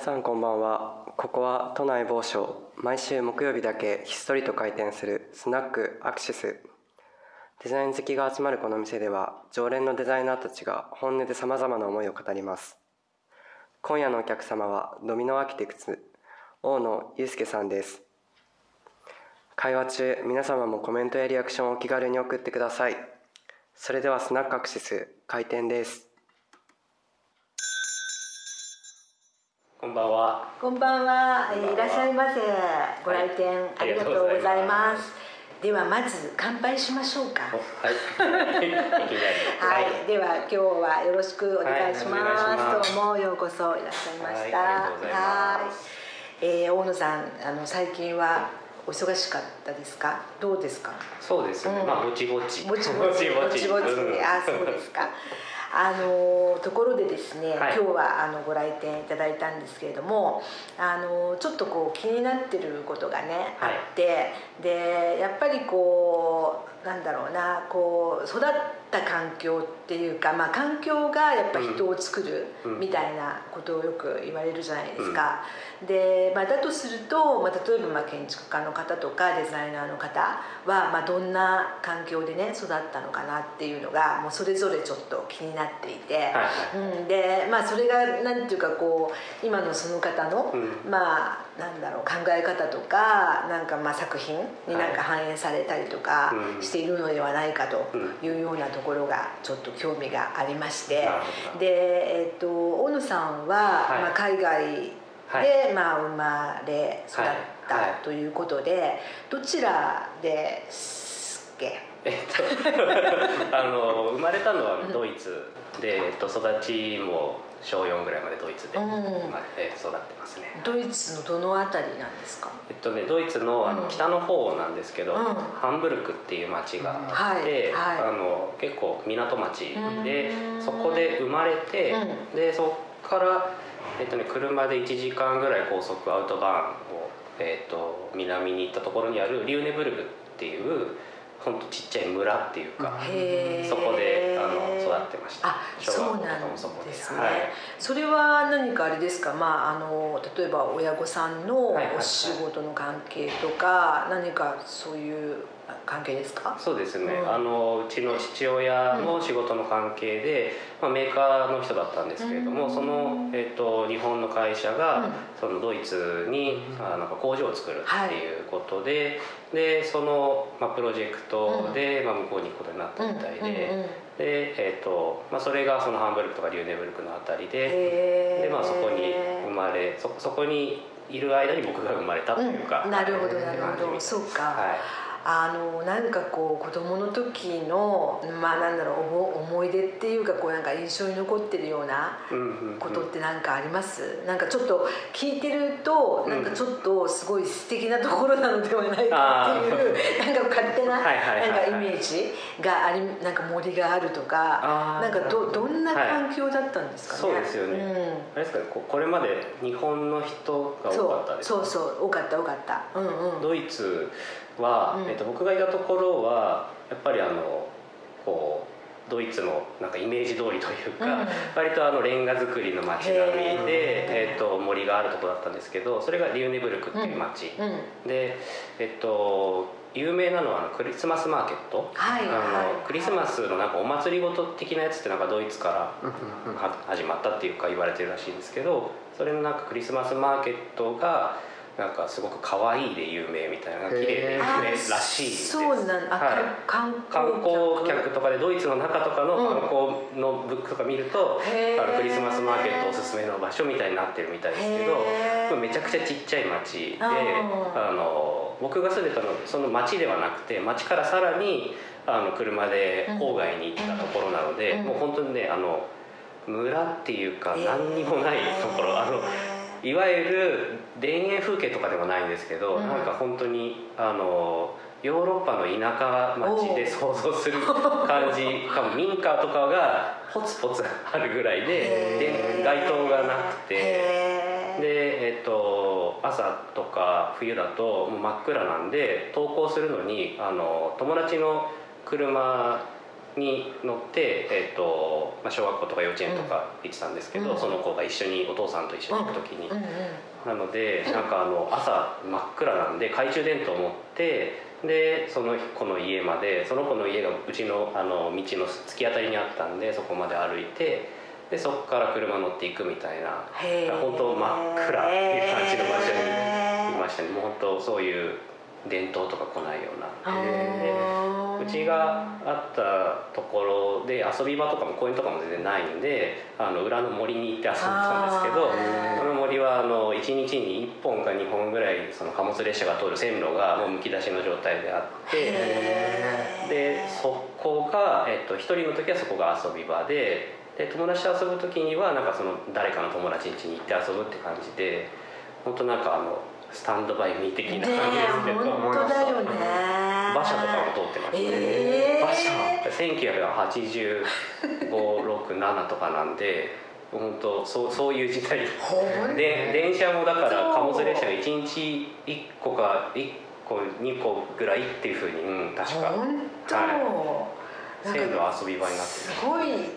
さんこんばんは。ここは都内某所毎週木曜日だけひっそりと開店するスナックアクシス。デザイン好きが集まるこの店では常連のデザイナーたちが本音でさまざまな思いを語ります。今夜のお客様はドミノアーキテクツ大野祐介さんです。会話中皆様もコメントやリアクションをお気軽に送ってください。それではスナックアクシス開店です。こんばんは。こんばんは、えーいらっしゃいませ。ご来店、はいありがとうございます。ではまず乾杯しましょうか。おはい。はい、では今日はよろしくお願いします。どうもようこそいらっしゃいました。はいえー大野さん、あの最近はお忙しかったですか？どうですか？そうですね。うんまあぼちぼち。ぼちぼち ぼちぼちうんあそうですか あのところでですね、はい。今日はあのご来店いただいたんですけれどもあのちょっとこう気になってることがね、はい。あってでやっぱりこうなんだろうなこう育った環境っていうか、まあ、環境がやっぱ人を作るうん。みたいなことをよく言われるじゃないですか。で、まあ、だとすると、まあ、例えばまあ建築家の方とかデザイナーの方は、まあ、どんな環境でね育ったのかなっていうのがもうそれぞれちょっと気になっていて、はいはい。うん、でまあそれがなんていうかこう今のその方の、うん。まあなんだろう考え方とかなんかまあ作品になんか反映されたりとかうん。しているのではないかというようなところがちょっと興味がありまして、で、えっと大野さんは、はい。まあ、海外で、はい。まあ、生まれ育っはい。たはい。ということで、どちらですっけ？えっと あの生まれたのはドイツで、えっと育ちも小4ぐらいまでドイツでまれて育ってますね。ドイツのどのあたりなんですか？えっとね、ドイツのあうん。の北の方なんですけど、うん。ハンブルクっていう町があって、はい。はい。あの結構港町でうん。そこで生まれて、うでそこから、えっとね、車で1時間ぐらい高速アウトバーンを、えっと、南に行ったところにあるリューネブルグっていうほんとちっちゃい村っていうか、そこであの育ってました。あそうなんですね、はい。それは何かあれですか、まあ、あの例えば親御さんのお仕事の関係とか、何かそういう関係ですか？そうですね、うん。あのうちの父親の仕事の関係で、まあ、メーカーの人だったんですけれども、うん。その、えっと日本の会社が、うん。そのドイツに、あなんか工場を作るっていうことで、でその、まあ、プロジェクトで、まあ、向こうに行くことになったみたいで,、でえっとまあ、それがそのハンブルクとかリューネブルクのあたりで。で、まあ、そこに生まれそそこにいる間に僕が生まれたというか、うん。なるほどなるほど。そうか。はいあのなんかこう子供の時のまあなんだろう思思い出っていうかこうなんか印象に残ってるようなうんうんうん。ことって何かあります、なんかちょっと聞いてるとうん。なんかちょっとすごい素敵なところなのではないかっていう なんか勝手なはいはいはいはい。なんかイメージがありなんか森があるとかなんかどどんな環境だったんですかね、そうですよね。あれですかねここれまで日本の人がうん、多かったですか？そう。そうそう。多かった多かった。うんうん。ドイツは、うん。えっと僕がいたところはやっぱりあのこうドイツのなんかイメージ通りというか、うん。割とあのレンガ造りの街並みへで、えっと森があるところだったんですけどそれがリューネブルクっていう街、うん。でえっと有名なのはあのクリスマスマーケット、はいあはいのクリスマスのなんかお祭りごと的なやつってなんかドイツからは始まったっていうか言われてるらしいんですけどそれのなんかクリスマスマーケットがなんかすごく可愛いで有名みたいな綺麗で有名あらしいです。そうなんあ、はい。観観光客とかでドイツの中とかのうん。観光のブックとか見ると、へー。あのクリスマスマーケットおすすめの場所みたいになってるみたいですけどめちゃくちゃちっちゃい町であの僕が住んでたのはその町ではなくて町からさらにあの車で郊外に行ったところなので、うん。もう本当にねあの村っていうか何にもないところ、あのいわゆる田園風景とかでもないんですけど、うん。なんか本当にあのヨーロッパの田舎町で想像する感じ。かも民家とかがポツポツあるぐらいでで街灯がなくて。で、えっと朝とか冬だともう真っ暗なんで登校するのにあの友達の車に乗って、えーとまあ、小学校とか幼稚園とか行ってたんですけど、うん。その子が一緒にお父さんと一緒に行く時に、うんうんなのでなんかあの朝真っ暗なんで懐中電灯を持ってでその子の家までその子の家がうちのあの道の突き当たりにあったんでそこまで歩いてでそこから車乗っていくみたいな。本当真っ暗っていう感じの場所にいましたね。もう本当そういう伝統とか来ないような。うちがあったところで遊び場とかも公園とかも全然ないんであの裏の森に行って遊んでたんですけどあーその森はあの1日に1本か2本ぐらいその貨物列車が通る線路がもうむき出しの状態であってでそこが、えっと、1人の時はそこが遊び場でで友達と遊ぶ時にはなんかその誰かの友達ん家に行って遊ぶって感じで本当なんかあのスタンドバイミー的なね感じですけえど。本当だよね。馬車とかも通ってましたね、えー。馬車。198567とかなんで本当そうそういう時代。で電車もだから貨物列車が1日1個か1個2個ぐらいっていうふうに、うん、確か。はなんか線路遊び場になってすごいね。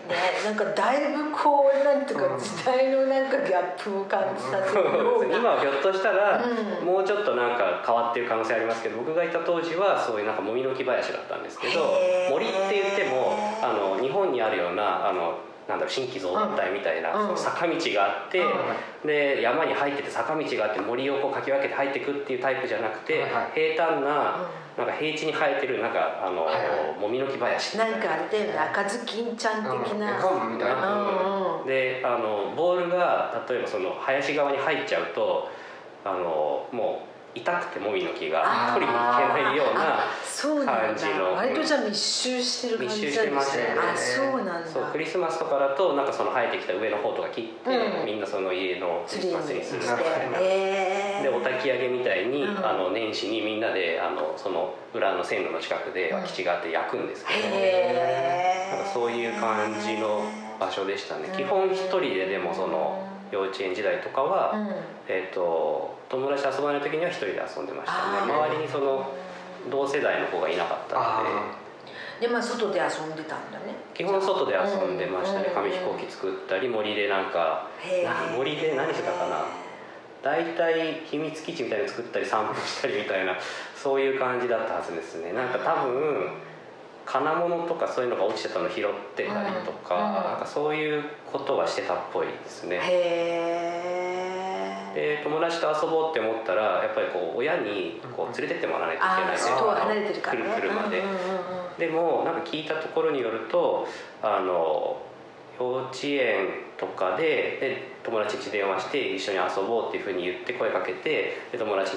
なんかだいぶこうなんていうか時代のなんかギャップを感じさせるるような今はひょっとしたら、うんもうちょっとなんか変わってる可能性ありますけど僕がいた当時はそういうなんかもみの木林だったんですけど森って言ってもあの日本にあるようなあのなんだろう新規造園帯みたいな、うん。坂道があって、で山に入ってて坂道があって森をこうかき分けて入っていくっていうタイプじゃなくて、はいはい。平坦な,、なんか平地に生えてるなんかあの、はいはい。もみの木林な。んかあれだよね赤ずきんちゃん的な、うん。絵本みたいなうんうん。であのボールが例えばその林側に入っちゃうとあのもう痛くてもみの木が取りに行けないような感じの。だ割とじゃあ密集してる感じなんですね。あそうなんだ。そうクリスマスとかだとなんかその生えてきた上の方とか切って、うん。みんなその家のクリスマスにするみしたていな。へ でお焚き上げみたいに、うん。あの年始にみんなであのその裏の線路の近くで空き地があって焼くんですけど、へなんかそういう感じの場所でしたね、基本一人ででもその幼稚園時代とかは、うん。えー、と友達と遊ばない時には一人で遊んでましたね。周りにその同世代の子がいなかったので。あでまあ外で遊んでたんだね。基本外で遊んでましたね。うん紙飛行機作ったり森でなんか森で何してたかな。大体秘密基地みたいなの作ったり散歩したりみたいなそういう感じだったはずですね。なんか多分金物とかそういうのが落ちてたの拾ってたりとか,、うんうんなんかそういうことはしてたっぽいですね。へえで友達と遊ぼうって思ったらやっぱりこう親にこう連れてってもらわないといけないからね。来る車で、でもなんか聞いたところによるとあの幼稚園とかでで友達に電話して一緒に遊ぼうっていうふうに言って声かけてで友達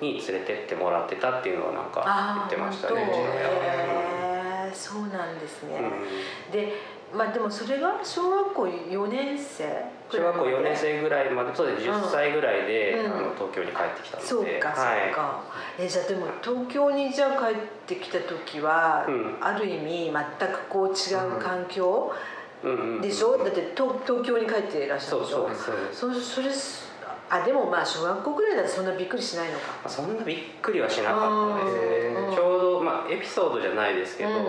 に連れてってもらってたっていうのはなんかあ言ってましたねうちの親は。へーそうなんですね、うん。でまあでもそれが小学校4年生小学校4年生ぐらいまでそうです10歳ぐらいで、うん。あの東京に帰ってきたので。そうかそうはい。か、えじゃあでも東京にじゃあ帰ってきた時は、うん。ある意味全くこう違う環境でしょ、だって東東京に帰っていらっしゃるでしょ？そうそうです。それすあでもまあ小学校ぐらいだとそんなびっくりしないのか。そんなびっくりはしなかったですうん。ねちょうど、まあ、エピソードじゃないですけど、うん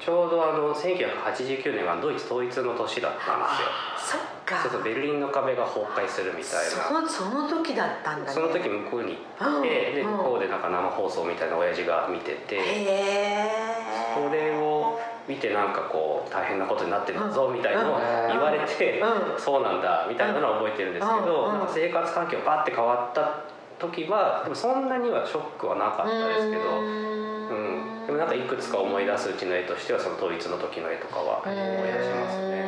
ちょうどあの1989年はドイツ統一の年だったんですよ。そっか。そうそうベルリンの壁が崩壊するみたいそなのその時だったんだね。その時向こうに行って、でうん。向こうでなんか生放送みたいな親父が見てて、へえ。それを見てなんかこう大変なことになってるぞみたいなのをうん言われて、うん。そうなんだみたいなのは覚えてるんですけど、うんなんか生活環境バッて変わった時はでもそんなにはショックはなかったですけど。うん、でもなんかいくつか思い出すうちの絵としてはその統一の時の絵とかは思い出しますね。ね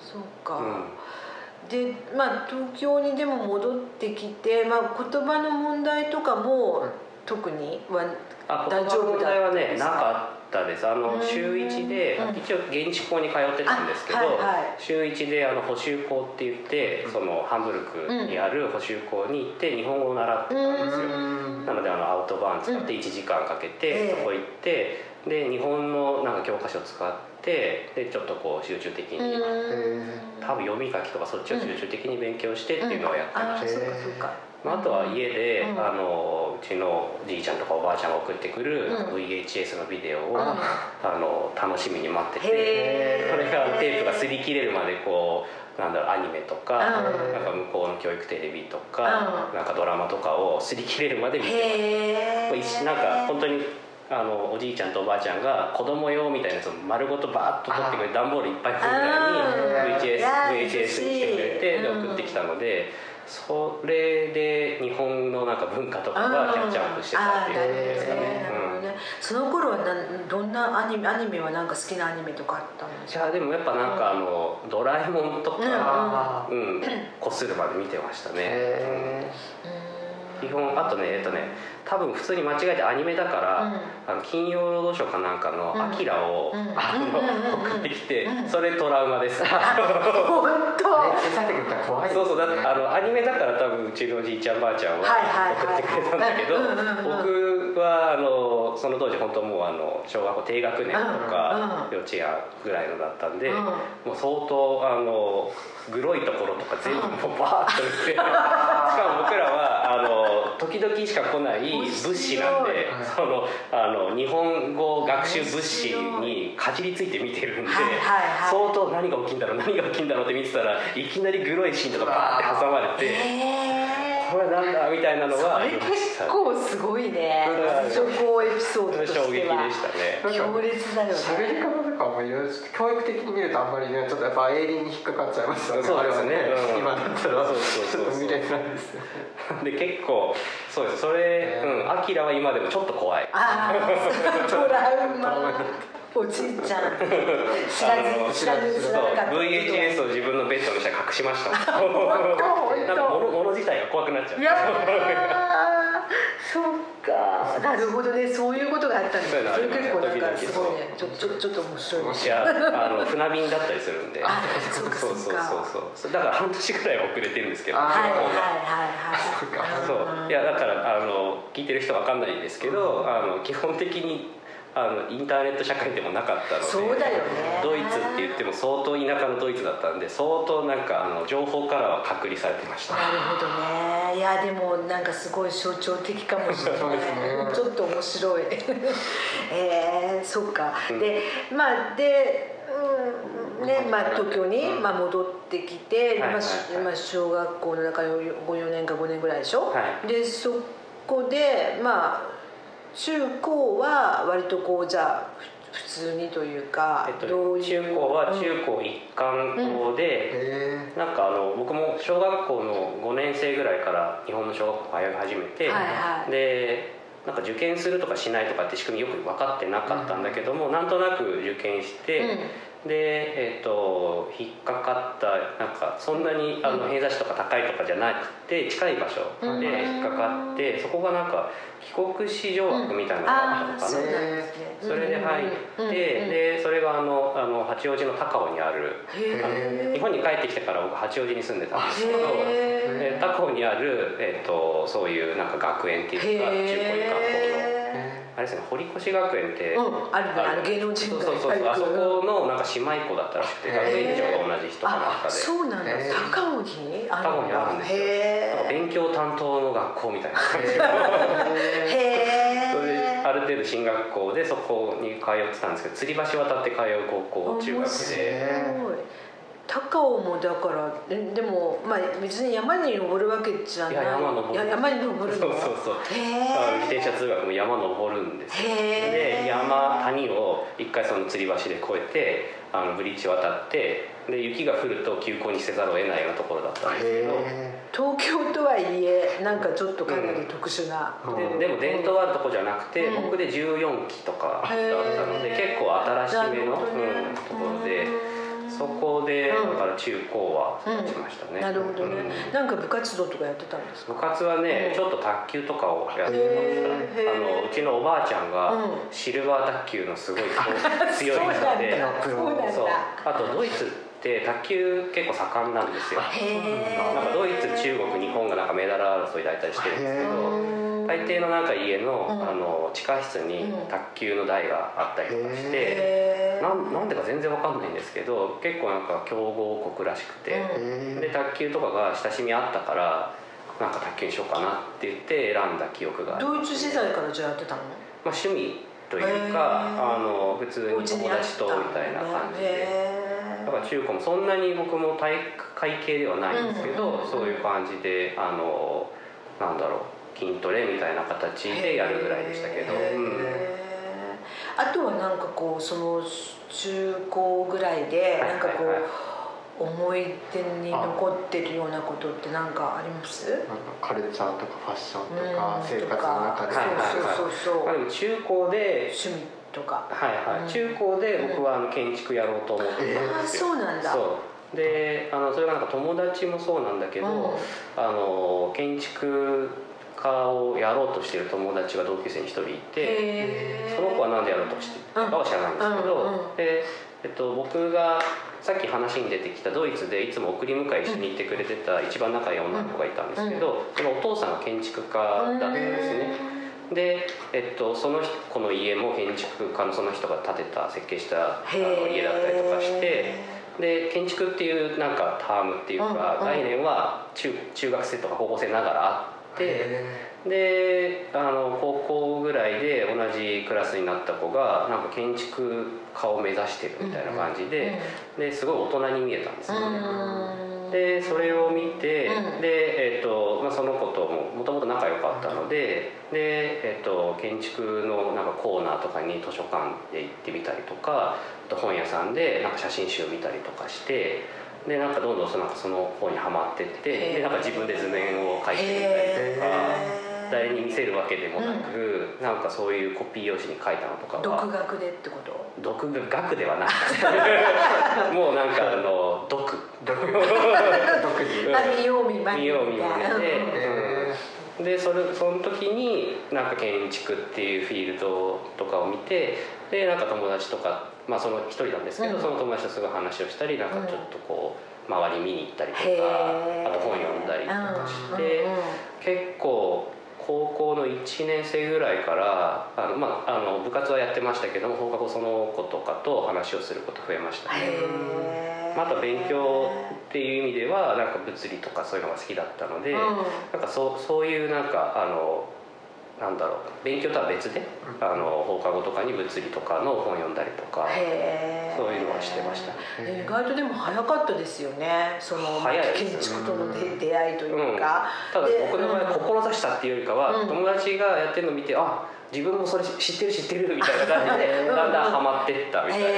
そうか、うん。でまあ東京にでも戻ってきて、まあ、言葉の問題とかも特にはあ言葉の問題はねなかったです。あのうん週1でうん一応現地校に通ってたんですけど、週1であの補習校って言ってそのハンブルクにある補習校に行って日本語を習ってたんですよ。なのであのアウトバーン使って1時間かけえてえそこ行ってで日本のなんか教科書を使ってでちょっとこう集中的に多分読み書きとかそっちを集中的に勉強してっていうのをやってましたまあ、あとは家で、うんあのうちのおじいちゃんとかおばあちゃんが送ってくるうん VHS のビデオを、うんあの楽しみに待っててそれがテープが擦り切れるまでこうなんだろうアニメとか,、うんなんか向こうの教育テレビとか、うんなんかドラマとかを擦り切れるまで見てへえ一なんか本当にあのおじいちゃんとおばあちゃんが子供用みたいなやつを丸ごとバーッと取ってくれて段ボールいっぱい分ぐらいに VHS, VHS にしてくれて送ってきたのでそれで日本のなんか文化とかがキャッチアップしてたっていう感じですかね。その頃はなんどんなアニメアニメはなんか好きなアニメとかあったんですか？じゃあでもやっぱなんかあのドラえもんとかあうんこするまで見てましたー。ねへ基本あとねえっとね多分普通に間違えてアニメだから、うん。あの金曜ロードショーかなんかのうん「アキラを、うん。あのうん送ってきて、うん。それトラウマです。本ー当小さい時見たら怖いですね。そうそう。だってあのアニメだから多分うちのおじいちゃんばあちゃんははいはいはい送ってくれたんだけど僕はあのその当時本当もうあの小学校低学年とかうん。幼稚園ぐらいのだったんでうん。もう相当あのグロいところとか全部もうバーッと見て。しかも僕らはあの時々しか来ない物資なんで面白い。そのあの日本語学習物資にかじりついて見てるんではいはいはい。相当何が起きんだろう何が起きんだろうって見てたらいきなりグロいシーンとかバーって挟まれてへこれなんだみたいなのそはあれりました結構すごいね。うん。初行エピソードとしては。衝撃でしたね。強烈だよね。喋り方とかもいろいろ教育的に見るとあんまりねちょっとやっぱ営利に引っかかっちゃいますよね。そうですね。あれはうん。今だったら。そうそうそうそうちょっと見れないですよねで結構そうです。それうん。アキラは今でもちょっと怖い。ああトラウマ おじいちゃん。知らず知らず知そうらなかった VHS を自分のベッドの下に隠しました。本当なんか物物自体が怖くなっちゃう。いやーそっか。なるほどねそういうことがあったんですそれ結構なんかすごいねちょ時ちょちょっと面白い。面いやあの船便だったりするんで。あそうかそうそうそうかそうそう。だから半年ぐらい遅れてるんですけどあはいはいはいはい。そうか。そう。いやだからあの聞いてる人わかんないですけどあの基本的にあのインターネット社会でもなかったのでそうだよね。ドイツって言っても相当田舎のドイツだったんで相当なんかあの情報からは隔離されてました。なるほどね。いやでもなんかすごい象徴的かもしれない。ね。ちょっと面白い。えー、そっか、うん。でまあでうんねまあ、東京に、まあ、戻ってきて、はいまあしはいはい。まあ、小学校の中54年か5年ぐらいでしょ、はい。でそこでまあ中高は割とこうじゃあふ普通にというか、えっとどういう？中高はうん中高一貫校で、へなんかあの僕も小学校の5年生ぐらいから日本の小学校通い始めて、はいはい。でなんか受験するとかしないとかって仕組みよく分かってなかったんだけども、なんとなく受験して、で、えー、と引っかかったなんかそんなにあの偏差値とか高いとかじゃなくて近い場所うん。で引っかかってそこがなんか帰国子女枠みたいなのがあったのかな。うなんね。それで入って、うんでそれがあのあの八王子の高尾にあるへあのー日本に帰ってきてから僕八王子に住んでたんですけど高尾にある、えー、とそういうなんか学園っていうか中高一貫校の。へあれですね堀越学園って、ーうんあるねあの芸能人がそうそうそう。あそこのなんか姉妹校だったらしくて学園長が同じ人かなんかあでそうなんだ。へー。高尾に？ある高尾にあるんですよ。なんかへ勉強担当の学校みたいな感じでえへ それある程度進学校でそこに通ってたんですけど吊り橋渡って通う高校中学面白い。で。高尾もだからででもまあ別に山に登るわけじゃない。いや山登る。山に登るの？そうそうそう。へ自え転車通学も山登るんですで山谷を一回その吊り橋で越えてあのブリッジ渡ってで雪が降ると急行にせざるを得ないようなところだったんですけど。え東京とはいえなんかちょっとかなり特殊な、うん。ででも伝統あるとこじゃなくて、うん。僕で14期とかだったへのでー。結構新しめの、ね。うんところで。うんそこでだうん。から中高は育ちましたね、なるほどね、うん。なんか部活動とかやってたんですか？部活はね、うん。ちょっと卓球とかをやってました。あのうちのおばあちゃんがうん。シルバー卓球のすごい強い人で そうあとドイツって卓球結構盛んなんですよ。なんかドイツ中国日本がなんかメダル争い大体してるんですけど大抵のなんか家の,、うん。あの地下室にうん。卓球の台があったりとかして、へなんなんでか全然わかんないんですけど結構なんか強豪国らしくて、うん。で卓球とかが親しみあったからなんか卓球にしようかなって言って選んだ記憶がドイツ時代からじゃあやってたの？まあ、趣味というかあの普通に友達とみたいな感じでだから中高もそんなに僕も体育会系ではないんですけど、うんうんうんそういう感じであのなんだろう筋トレみたいな形でやるぐらいでしたけど、うん。あとはなんかこうその中高ぐらいではいなんかこはいはう思い出に残ってるようなことって何かあります？なんかカルチャーとかファッションとかうん。生活の中で。はいはいはい。そうそうそうそう。まあ、でも中高で趣味とか。はいはい、うん。中高で僕はあの建築やろうと思って。たんああですよ、そうなんだ。そう。であのそれがなんか友達もそうなんだけど、うん。あの建築家をやろうとしてる友達が同級生に一人いてその子は何でやろうとしてたかは知らないんですけど、うんで、えっと、僕がさっき話に出てきたドイツでいつも送り迎え一緒に行ってくれてた一番仲いい女の子がいたんですけど、そのお父さんが建築家だったんですね。で、えっと、その子の家も建築家のその人が建てた設計したあの家だったりとかしてで建築っていうなんかタームっていうか、概念は中中学生とか高校生ながらあってへであの高校ぐらいで同じクラスになった子がなんか建築家を目指してるみたいな感じで,、ですごい大人に見えたんですよね。でそれを見て、うん。で、えーとまあ、その子とももともと仲良かったのでで、えー、と建築のなんかコーナーとかに図書館で行ってみたりとかあと本屋さんでなんか写真集を見たりとかしてでなんかどんどんそのなんかその方にはまってってでなんか自分で図面を描いてみたりとか。誰に見せるわけでもなく、なんかそういうコピー用紙に書いたのとか独は学でってこと？独学ではなくて。もうなんかあの読独自うんあ見よう見まね。見よう見まね。ででそれその時になんか建築っていうフィールドとかを見てでなんか友達とかまあその一人なんですけど、うん。その友達とすごい話をしたりなんかちょっとこう周り見に行ったりとか、あと本読んだりとかして、うんうんうん。結構高校の1年生ぐらいからあの、まあ、あの部活はやってましたけども放課後その子とかと話をすること増えましたね。へーまた勉強っていう意味ではなんか物理とかそういうのが好きだったので、うんなんかそうそういうなんかあのなんだろう。勉強とは別で、あの放課後とかに物理とかの本読んだりとかそういうのはしてました。ね。意外とでも早かったですよね。その早い建築との出出会いというか、ただで僕の場合うん志したっていうよりかは、うん。友達がやってるのを見てあ自分もそれ知ってる知ってるみたいな感じでうん。だんだんハマってったみたいな、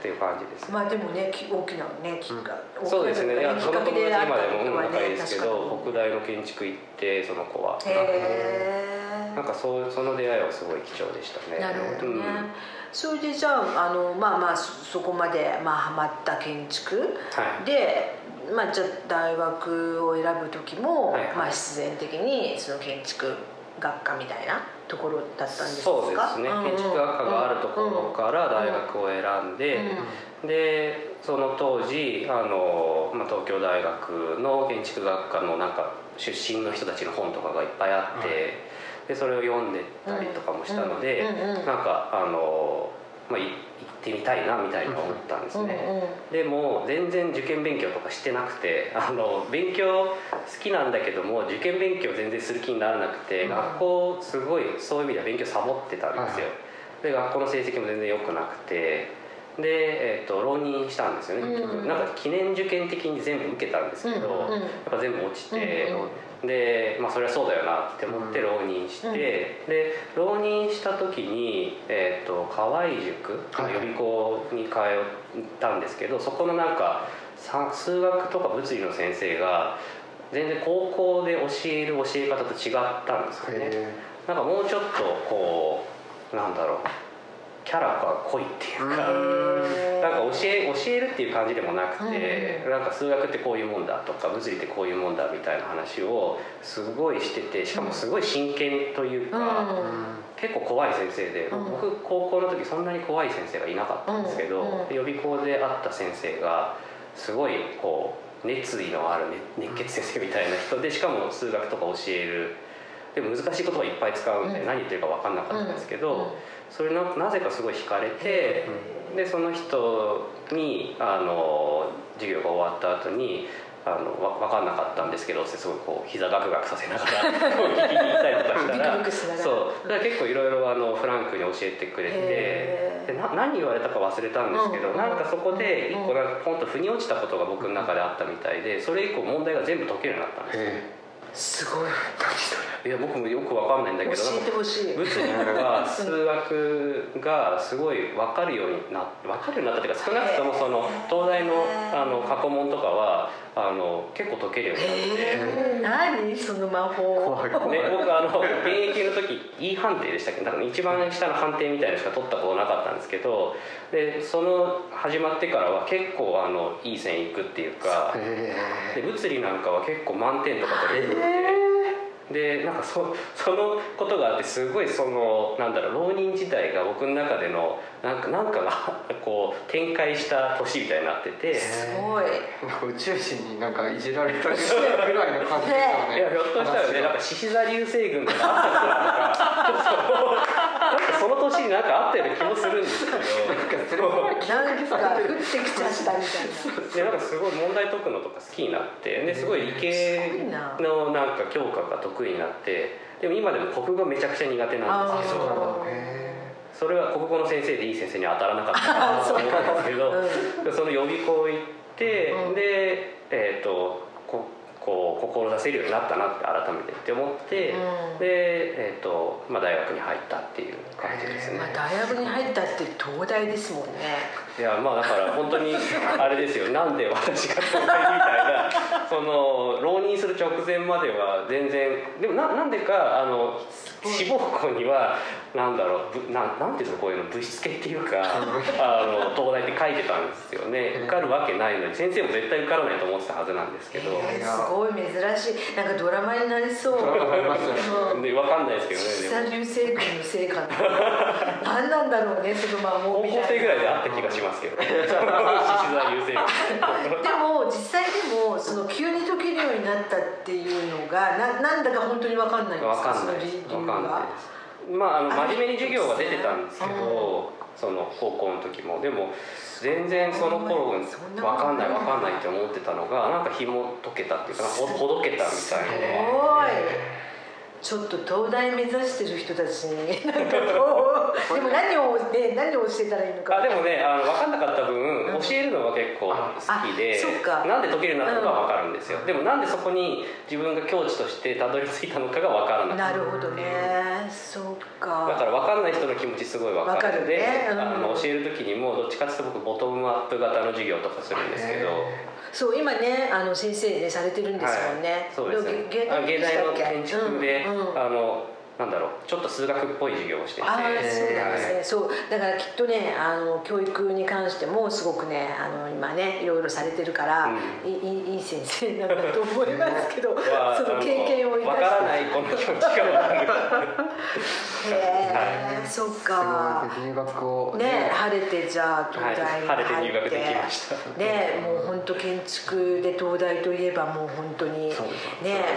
っていう感じです、まあでもねき大きなねきっかけ、そうですね。いやその友達今でも仲いいですけど、北大の建築行ってその子は。へなんかそうその出会いはすごい貴重でしたね。えなるほどね、うん。それでじゃああのまあまあそそこまでまあハマった建築はい。で、まあ、じゃあ大学を選ぶ時も、はいはい。まあ、必然的にその建築学科みたいなところだったんですか？そうですね、建築学科があるところから大学を選んで、でその当時あの、まあ、東京大学の建築学科のなんか出身の人たちの本とかがいっぱいあって、はい。でそれを読んでたりとかもしたので、うなんかあの、まあ、ってみたいなみたいな思ったんですね。でも全然受験勉強とかしてなくてあの勉強好きなんだけども受験勉強全然する気にならなくて、うん。学校すごいそういう意味では勉強サボってたんですよ、はい。で学校の成績も全然良くなくてで、えー、と浪人したんですよねうんなんか記念受験的に全部受けたんですけど、うんうん。やっぱ全部落ちて、うんうん。で、まあ、それはそうだよなって思って浪人して、うんで浪人した時に、えー、と河合塾はい予備校に通ったんですけどそこのなんかさ数学とか物理の先生が全然高校で教える教え方と違ったんですよね。えなんかもうちょっとこうなんだろうキャラが濃いっていうか、なんか教え教えるっていう感じでもなくて、うんなんか数学ってこういうもんだとか物理ってこういうもんだみたいな話をすごいしててしかもすごい真剣というか、うん。結構怖い先生で、うん。僕高校の時そんなに怖い先生がいなかったんですけど、予備校で会った先生がすごいこう熱意のある、ね、熱血先生みたいな人でしかも数学とか教えるでも難しい言葉いっぱい使うんで、うん。何言ってるか分かんなかったんですけど、うん。それななぜかすごい惹かれて、でその人にあの授業が終わった後にあのわ分かんなかったんですけどってすごいこう膝ガクガクさせながら 聞きに行ったりとかしたらそう。だから結構いろいろあのフランクに教えてくれてでな何言われたか忘れたんですけど、うんなんかそこで一個うんなんかポンと腑に落ちたことが僕の中であったみたいでそれ以降問題が全部解けるようになったんですよ。えすごい。いや僕もよく分かんないんだけど教えてほしい。物理とか数学がすごい分かるようにな分かるようになったっていうか少なくともその東大のあの過去問とかはあの結構解けるようになって。えー、何？その魔法。怖い怖い。ね、僕あの現役の時 E 判定でしたっけ？だから一番下の判定みたいなのしか取ったことなかったんですけどでその始まってからは結構あのいい線いくっていうかえで物理なんかは結構満点とか取れるでなんかそそのことがあってすごいそのなんだろう浪人時代が僕の中でのなんかなんかが こう展開した年みたいになってて。すごい。なんか宇宙人になんかいじられたぐらいの感じですよね。いやひょっとしたらねなんか獅子座流星群とかあったのかなとかな。んかその年になんかあったような気もするんですけど。それもなんか降ってきちゃったみたいなでなんかすごい問題解くのとか好きになって。ですごい理系のなんか教科が得意になって。でも今でも国語めちゃくちゃ苦手なんですけど。へそれは国語の先生でいい先生に当たらなかったかなと思うんですけど。でその予備校行ってうん。でえっ、とここう志せるようになったなって改めてって思って、うん。で、えーとまあ、大学に入ったっていう感じですね、まあ、大学に入ったって東大ですもんねいやまあだから本当にあれですよ。なんで私が東大みたいな。その浪人する直前までは全然でもななんでかあの志望校にはなんだろうぶなんなんていうんですかこういうのぶしつけっていうかあの東大って書いてたんですよね。受かるわけないのに先生も絶対受からないと思ってたはずなんですけど、えーすごい珍しい。なんかドラマになりそう。ドラマになりますよね。うんで分かんないですけどね久流星群のせいかな何なんだろうねその魔法高みたいな。校生ぐらいであった気がしますけど獅子座優勢でも実際でもその急に解けるようになったっていうのがななんだか本当に分かんないんですわかんない。かんないはです。まああの真面目に授業は出てたんですけどその高校の時も。でも全然その頃そんなわかんないわかんないって思ってたのがなんか紐解けたっていうかほほどけたみたいすなごいちょっと東大目指してる人たちになんかこうでも何をね 何を教えたらいいのか。あでもねあの分かんなかった分、うん。教えるのは結構好きでなんで解けるようになったのかは分かるんですよ、でもなんでそこに自分が境地としてたどり着いたのかが分からななかったるほどねそうかだから分かんない人の気持ちすごい分かるんでわかるね。うん。あの教える時にもどっちかっていうと僕ボトムアップ型の授業とかするんですけど。そう今ねあの先生ねされてるんですもんね、はい、そうですね。芸大の建築で、うん。うん。あのなんだろうちょっと数学っぽい授業をしてて。ああそうなんですね、はい。そう。だからきっとねあの教育に関してもすごくねあの今ねいろいろされてるから、うん。いいいい先生なんだと思いますけど、は その経験を生かして。わからないこの気持ちがへえ、そっか。入学をね。晴れてじゃあ東大に入って、はい。晴れて入学できました。ねもう本当建築で東大といえばもう本当にね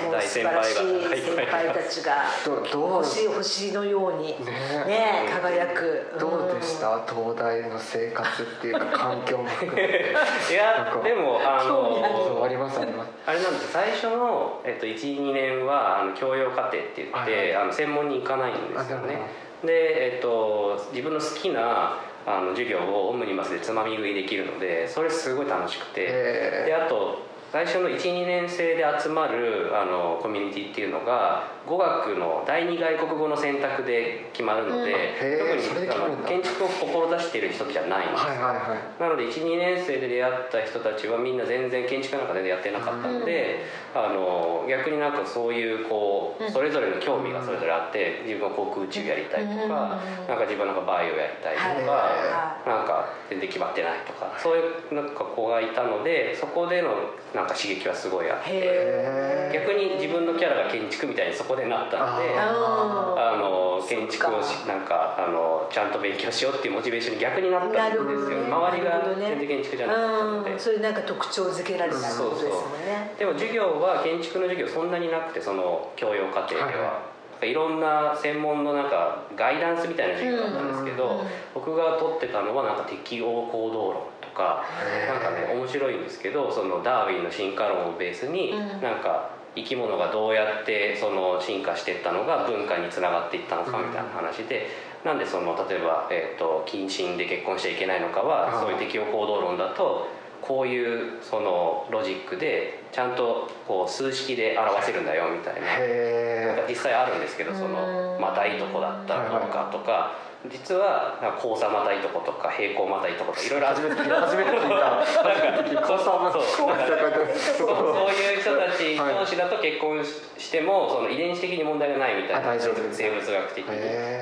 もう大素晴らしい。先輩たちが。どどう星星のようにねね輝く。どうでした？東大の生活っていうか 環境も含めて。いやでもあのりますあります。あれなんです最初の、えっと、12年はあの教養課程って言って、はいはい。あの専門に行かないんですよね。で、えっと、自分の好きなあの授業をオムニバスでつまみ食いできるのでそれすごい楽しくて、であと最初の12年生で集まるあのコミュニティっていうのが語学の第二外国語の選択で決まるので、うん。特にあの建築を志している人じゃない。んですはいはいはい。なので12年生で出会った人たちはみんな全然建築なんか全然やってなかったので、あの逆になんかそういうこううん。それぞれの興味がそれぞれあって自分は航空宇宙やりたいとか、うん。なんか自分はなんかバイオやりたいとか、はなんか全然決まってないとかそういうなんか子がいたのでそこでのなんか刺激はすごいあって逆に自分のキャラが建築みたいにそこでなったので。ああの建築をしなんかあのちゃんと勉強しようっていうモチベーションに逆になったんですよ、ね。周りが全然建築じゃなかったので、うん。それなんか特徴づけられたことですもんねでも授業は建築の授業そんなになくてその教養課程では、はいはい。いろんな専門のなんかガイダンスみたいな授業だったんですけど、うんうん僕が取ってたのはなんか適応行動論とかなんかね面白いんですけどそのダーウィンの進化論をベースに、うん。なんか生き物がどうやってその進化していったのが文化につながっていったのかみたいな話で、なんでその例えば、えー、と近親で結婚しちゃいけないのかはそういう適応行動論だとこういうそのロジックでちゃんとこう数式で表せるんだよみたいな。なんへか実際あるんですけどそのうん。またいとこだったらどうかとか実はなんか交差またいとことか平行またいとことかいろいろ初めて聞いた初めて聞いた。初めて聞いた交差まそう交差って書いてあるそういう人たち同士だと結婚ししてもその遺伝子的に問題がないみたいな生物学的に。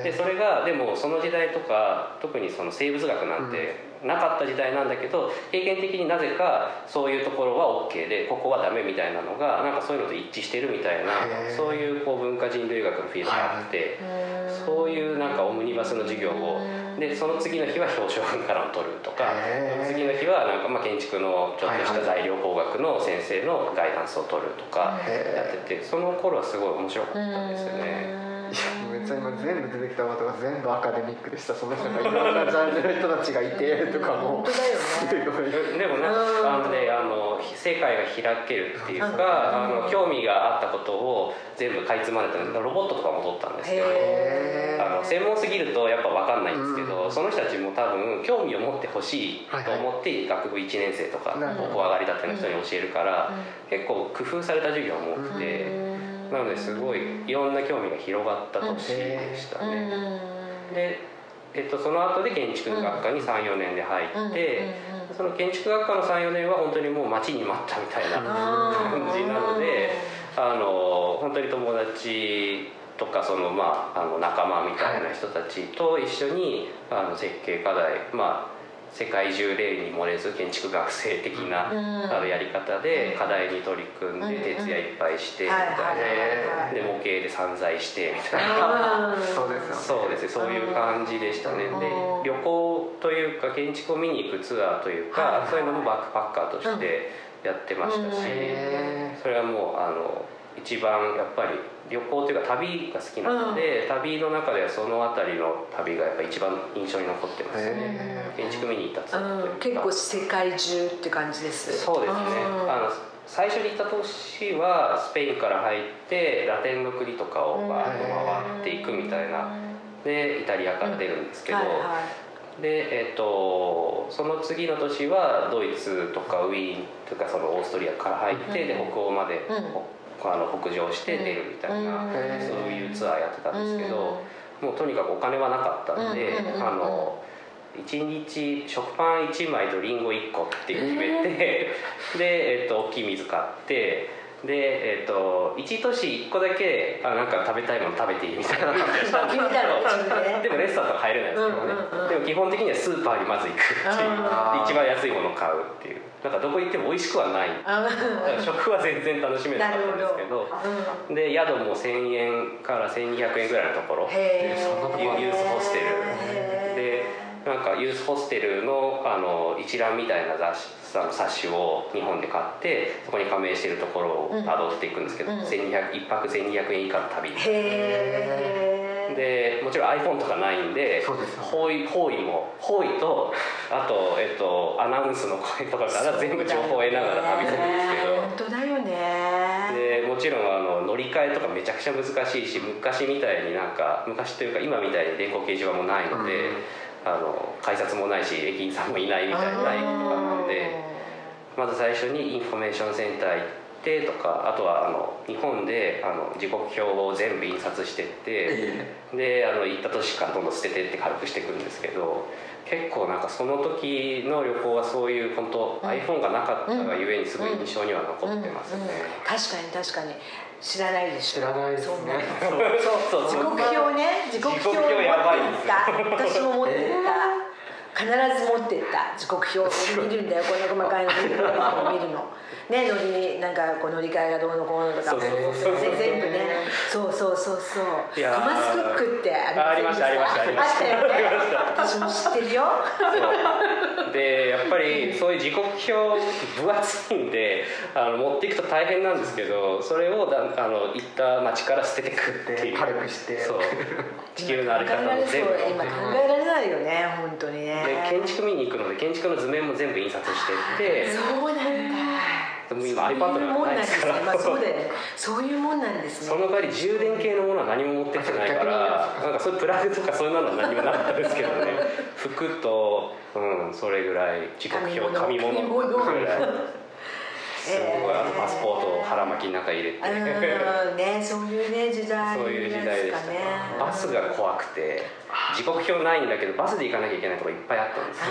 でそれがでもその時代とか特にその生物学なんてなかった時代なんだけど経験的になぜかそういうところは OK でここはダメみたいなのがなんかそういうのと一致してるみたいなそういうこう文化人類学のフィールドがあってそういうなんかオムニバスの授業をでその次の日は表彰文からを取るとかへー次の日はなんかまあ建築のちょっとした材料工学の先生のガイダンスを取るとかやっててその頃はすごい面白かったですよね。い やめっちゃ今全部出てきたことが全部アカデミックでした。そのなんかいろんなジャンルの人たちがいてとかも。本当だよねすごい。でもね、うんあのねあの世界が開けるっていううん。か、あの興味があったことを全部かいつまんでたロボットとかも取ったんですけど、へあの専門すぎるとやっぱ分かんないんですけど、その人たちも多分興味を持ってほしいと思って学部1年生とかなるほど高校上がりたての人に教えるから、結構工夫された授業も多くて、なのですごいいろんな興味が広がった年でしたね。で、えっと、その後で建築学科に34年で入って、その建築学科の34年は本当にもう待ちに待ったみたいな感じなのであの本当に友達とかその、まあ、あの仲間みたいな人たちと一緒にあの設計課題まあ世界中例に漏れず建築学生的な、あのやり方で課題に取り組んで徹夜いっぱいしてみたいな、で模型で散財してみたいな。そうですよね。そうですね。そういう感じでしたね。で旅行というか建築を見に行くツアーというかそういうのもバックパッカーとしてやってましたしへそれはもうあの一番やっぱり旅行というか旅が好きなので旅の中ではその辺りの旅がやっぱ一番印象に残ってますね。へ建築見に行った結構世界中って感じです。そうですね。うん。あの最初に行った年はスペインから入ってラテンの国とかをバーッと回っていくみたいな。でイタリアから出るんですけど、はいはい。で、えっとその次の年はドイツとかウィーンとかそのオーストリアから入って、で北欧まで、うん。ほあの北上して出るみたいな、うん。そういうツアーやってたんですけど、もうとにかくお金はなかったんで、あの1日食パン1枚とリンゴ1個って決めて、で、えっと、大きい水買ってで、えっと、1都市1個だけあなんか食べたいもの食べていいみたいな。感じがしたんでもレストランとか入れないですけどね、でも基本的にはスーパーにまず行くっていう。一番安いものを買うっていうなんかどこ行っても美味しくはない。食は全然楽しめなかったんですけど。うん。で宿も1000円から1200円ぐらいのところ。へユーユースホステル。へでなんかユースホステルのあの一覧みたいな雑誌あの冊子を日本で買ってそこに加盟してるところをたどっていくんですけど、うん。1200一泊1200円以下の旅。ーへーでもちろん iPhone とかないんで方位方位も。方位とあと、えっと、アナウンスの声とかから全部情報を得ながら旅するんですけど。本当だよね。でもちろんあの乗り換えとかめちゃくちゃ難しいし昔みたいになんか昔というか今みたいに電光掲示板もないので、うん。あの改札もないし駅員さんもいないみたいなないとかなんでまず最初にインフォメーションセンター行ってとかあとはあの日本であの時刻表を全部印刷してって、えであの行った都市からどんどん捨ててって軽くしていくんですけど結構なんかその時の旅行はそういう本当、iPhone がなかったがゆえにすごい印象には残ってますね。うんうん確かに確かに。知らないでしょ知らないですね。そんなそうそう。時刻表ね。時刻表やばい持ってった。私も持ってった、必ず持ってった時刻表を見るんだよ。この細かいの見るの。ね乗りなんかこう乗り換えがどうのこうのとか。そうそうそう。ね全部ね。そうそうそうそう。トマス・クックってありましたありました。ありました。よね。私も知ってるよ。でやっぱりそういう時刻表分厚いんであの持っていくと大変なんですけどそれをだあの行った町から捨ててくっていう。軽くして。そう。地球の歩き方を全部今考えられないよね本当にねでで建築見に行くので建築の図面も全部印刷してって。そうなんだ。でも今 iPad なんかないですから。そういうもんなんですね。まあそうだよね。そういうもんなんですね。その代わり充電系のものは何も持ってってないからなんかそういうプラグとかそういうのは何もなかったですけどね。服と、うん、それぐらい時刻表紙物。紙物ぐらいすごいあとパスポートを腹巻きの中入れて。うんねそういうね時代そういう時代でした。バスが怖くて時刻表ないんだけどバスで行かなきゃいけないとこいっぱいあったんですよ。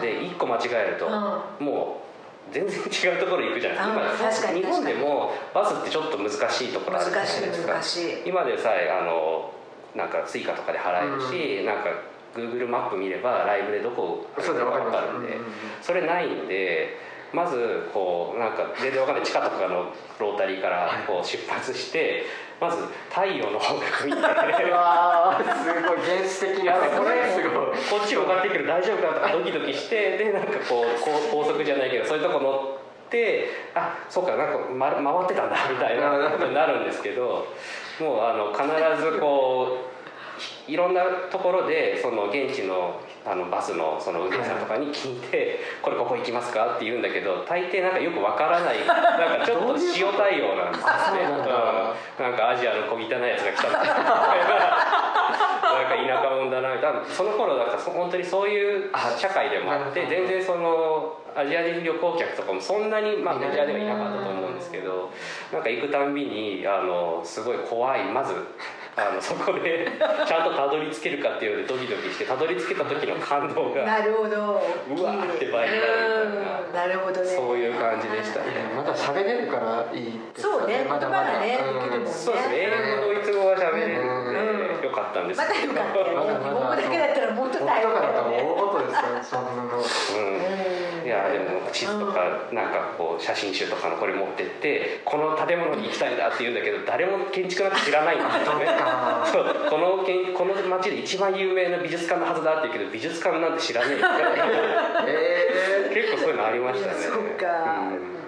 で1個間違えるとうもう全然違うところ行くじゃないうんですか確かに今日本でもバスってちょっと難しいところあるじゃないですか。難しい難しい。今でさえあのなんか Suica とかで払えるし、なんか Google マップ見ればライブでどこそうだわかります。るんで、うんうんうん。それないんでまずこうなんか全然わかんない地下とかのロータリーからこう出発してまず太陽の方角見て。うわーすごい原始的なこれすごい。こっち向かってくる大丈夫かとかドキドキしてでなんかこうこう高速じゃないけどそういうとこ乗ってあそうかなんか、ま、回ってたんだみたいなことになるんですけどもうあの必ずこういろんなところでその現地のあのバスのその運転手さんとかに聞いて「これここ行きますか?」って言うんだけど大抵なんかよくわからないなんかちょっと塩対応なんですよねうなんなんかアジアの小汚いやつが来たみたいななんか田舎者だな。みたいなその頃だからそ本当にそういう社会でもあって全然そのアジア人旅行客とかもそんなに、まあ、メジャーではいなかったと思うんですけどなんか行くたんびにあのすごい怖い。まずあのそこで ちゃんとたどり着けるかっていうのでドキドキしてたどり着けた時の感動がなるほど。うわーって倍になるみたいな。うんなるほどね。そういう感じでしたね。まだ喋れるからいいですよそうねまだまだ。ねうん。そうですね。英語ドイツ語が喋れるんうん。でよかったんです。まだよかった。よねまだ。日本語だけだったらもっと大変僕とかだったらだよね大事ですよそんなの。うんいやでも地図とかなんかこう写真集とかのこれ持ってってこの建物に行きたいんだって言うんだけど誰も建築なんて知らないんですよそう このけんこの町で一番有名な美術館のはずだって言うけど美術館なんて知らねえみたいなえ結構そういうのありましたね。そうか、うん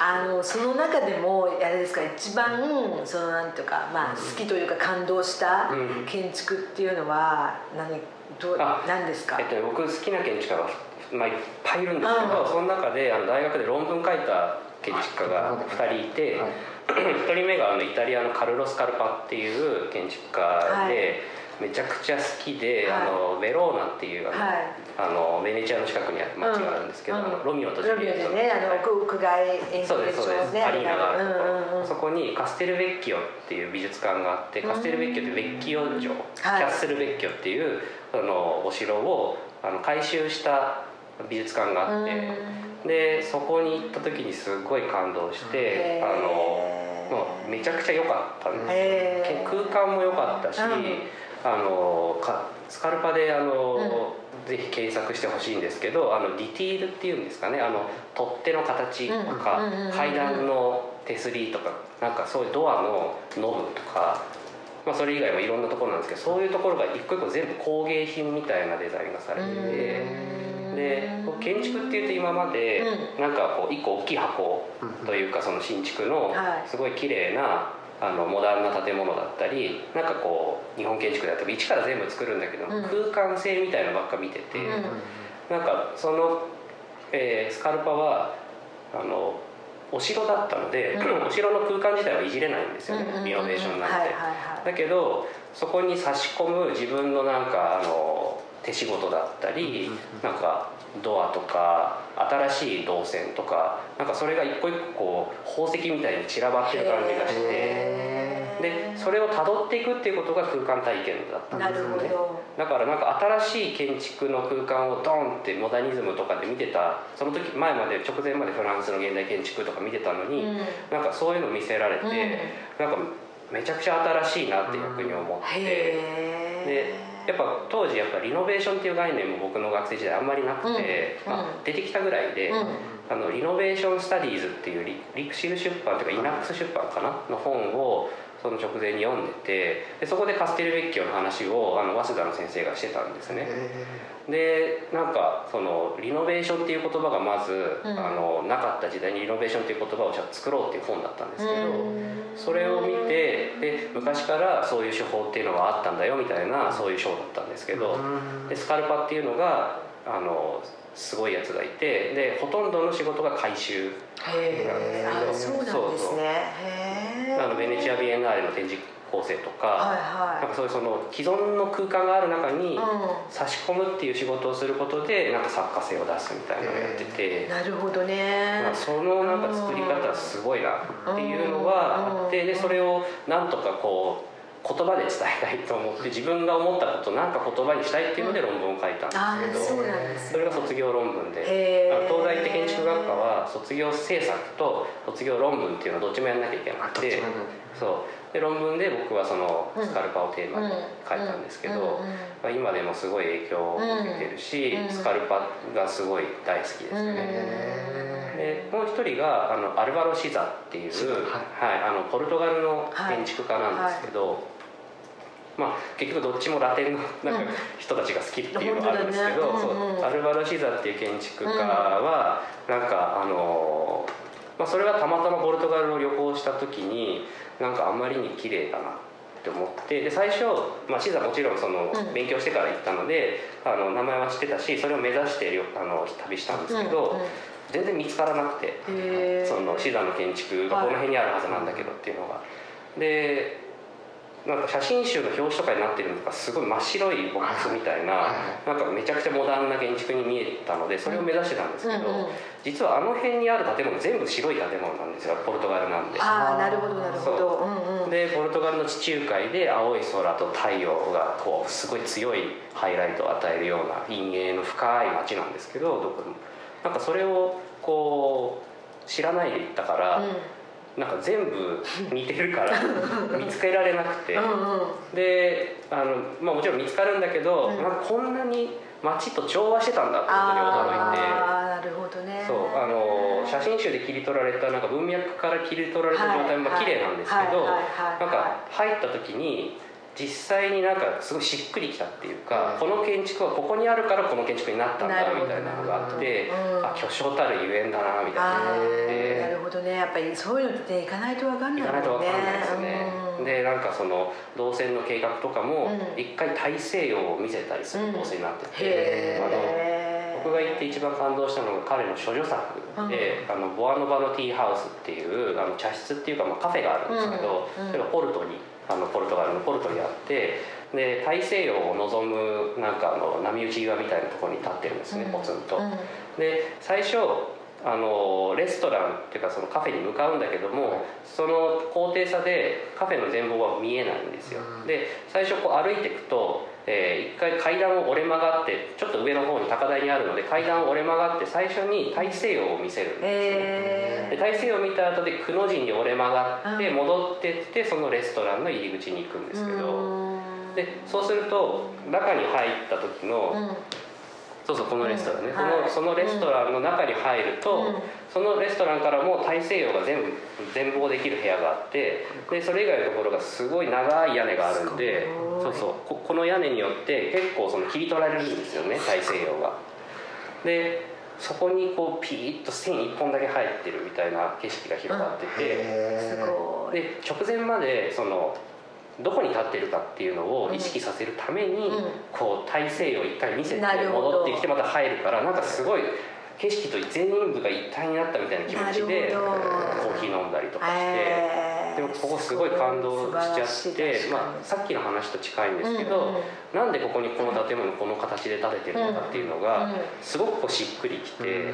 あのその中でもあれですか一番そのなんていうか、まあ、好きというか感動したうん。建築っていうのは何どうあ何ですか？えっと、僕好きな建築家が、まあ、いっぱいいるんですけど、うん。その中であの大学で論文書いた建築家が2人いて、はい。1人目があのイタリアのカルロス・カルパっていう建築家で、はいめちゃくちゃ好きで、はい。あのベローナっていうあの、はい。あのベネチアの近くにある町があるんですけど、うん。あのロミオとジュリエット。のねあの屋屋外演そうですそうです、ねアリーナがあるとこ。ろ、うんうんうん。そこにカステルベッキオっていう美術館があってカステルベッキオってベッキオ城、はい。キャッスルベッキオっていうそのお城をあの改修した美術館があって、でそこに行った時にすごい感動してへー。あのもうめちゃくちゃ良かったんです空間も良かったし、うんあのかスカルパであの、ぜひ検索してほしいんですけどあのディティールっていうんですかね。あの取っ手の形とか、うんうんうんうん階段の手すりとかなんかそういうドアのノブとか、まあ、それ以外もいろんなところなんですけどそういうところが一個一個全部工芸品みたいなデザインがされてて。で建築っていうと今までうなんかこう一個大きい箱というかその新築のはい。すごい綺麗なあのモダンな建物だったりなんかこう日本建築だったり一から全部作るんだけどうん。空間性みたいのばっか見ててうん。なんかその、えースカルパはあのお城だったので、うん。お城の空間自体はいじれないんですよね、うんうんうんリノベーションなんて。はいはいはい。だけどそこに差し込む自分のなんかあの手仕事だったり、なんかドアとか新しい動線とかなんかそれが一個一個こう宝石みたいに散らばってる感じがしてでそれをたどっていくっていうことが空間体験だったんですよね。だからなんか新しい建築の空間をドンってモダニズムとかで見てたその時前まで直前までフランスの現代建築とか見てたのに、うん。なんかそういうの見せられて、うん。なんかめちゃくちゃ新しいなって逆に思って、へでやっぱ当時やっぱリノベーションっていう概念も僕の学生時代あんまりなくて、うん。まあ、出てきたぐらいで、うん。あのリノベーション・スタディーズっていうリリクシル出版というかイナックス出版かなの本をその直前に読んでてでそこでカステルベッキオの話をあの早稲田の先生がしてたんですね。でなんかそのリノベーションっていう言葉がまず、うん。あのなかった時代にリノベーションっていう言葉をじゃあ作ろうっていう本だったんですけど、うんそれを見てで昔からそういう手法っていうのがあったんだよみたいなそういう章だったんですけど、でスカルパっていうのがあのすごいやつがいてでほとんどの仕事が回収へえあそうなんですそうそうね。へえあのベネチア・ビエンナーレの展示構成とか,、はいなんかそういうその既存の空間がある中にはい差し込むっていう仕事をすることでなんか作家性を出すみたいなのをやってて。なるほどね。まあ、そのなんか作り方すごいなっていうのはあってでそれをなんとかこう言葉で伝えたいと思って自分が思ったことをなんか言葉にしたいっていうので論文を書いたあんですけどうなんそれが卒業論文で東大って建築学科は卒業制作と卒業論文っていうのをどっちもやんなきゃいけなくてそうで論文で僕はそのスカルパをテーマに書いたんですけど、うんうんうん。まあ、今でもすごい影響を受けてるし、うん。スカルパがすごい大好きですね。でもう一人があのアルバロ・シザっていう、はい。はい、あのポルトガルの建築家なんですけど、まあ、結局どっちもラテンの なんか人たちが好きっていうのがあるんですけど、うんうんそうアルバロ・シザっていう建築家は、なんかあの、まあ、それはたまたまポルトガルを旅行した時になんかあんまりに綺麗だなって思ってで最初、まあ、シザもちろんそのうん。勉強してから行ったので、あの名前は知ってたしそれを目指して旅あの旅したんですけど、うんうん全然見つからなくて。そのシザの建築がこの辺にあるはずなんだけどっていうのが、でなんか写真集の表紙とかになってるのがすごい真っ白いボックスみたいな、はいなんかめちゃくちゃモダンな建築に見えたのでそれを目指してたんですけど、うんうん実はあの辺にある建物全部白い建物なんですよポルトガルなんで。ああなるほどなるほど。う。んうん。でポルトガルの地中海で青い空と太陽がこうすごい強いハイライトを与えるような陰影の深い街なんですけどどこでも。なんかそれをこう知らないで行ったから、なんか全部似てるから 見つけられなくて、うんであの、まあ、もちろん見つかるんだけど、うん。なんかこんなに街と調和してたんだってことに驚いて。ああなるほどね。そうあの写真集で切り取られたなんか文脈から切り取られた状態も綺麗なんですけどはいはいはい。なんか入った時に実際になんかすごいしっくりきたっていうか、うんこの建築はここにあるからこの建築になったんだみたいなのがあって、うん。あ巨匠たるゆえんだなみたいな。なるほどね。やっぱりそういうのって行かないと分かんない行かないと分かんないですね、うん。でなんかその動線の計画とかもうん。一回大西洋を見せたりする動線になってて、あのへ僕が行って一番感動したのが彼の処女作で、あのボアノバのティーハウスっていうあの茶室っていうかまあカフェがあるんですけど、うん。うん。それがポルトにあのポルトガルのポルトにあってで大西洋を望むなんかあの波打ち際みたいなところに立ってるんですね、うん。ポツンと。うん。で最初あのレストランっていうかそのカフェに向かうんだけども、その高低差でカフェの全貌は見えないんですよ、うん。で最初こう歩いていくと、えー一回階段を折れ曲がってちょっと上の方に高台にあるので階段を折れ曲がって最初に大西洋を見せるんですよね、へで大西洋を見た後でくの字に折れ曲がってうん戻ってってそのレストランの入り口に行くんですけど、うん。でそうすると中に入った時の、うんそうそうこのレストランね、うんそのはいそのレストランの中に入ると、うん。そのレストランからも大西洋が全部全貌できる部屋があってでそれ以外のところがすごい長い屋根があるんでそうそうここの屋根によって結構その切り取られるんですよね大西洋が。でそこにこうピーッと線一本だけ入ってるみたいな景色が広がってて、で直前までそのどこに立ってるかっていうのを意識させるために、うん。こう大西洋を一回見せて戻ってきてまた入るからなんかすごい景色と全部が一体になったみたいな気持ちでコーヒー飲んだりとかして。でもここすごい感動しちゃってまあ、さっきの話と近いんですけど、うんうんなんでここにこの建物この形で建ててるのかっていうのが、うんすごくこうしっくりきて、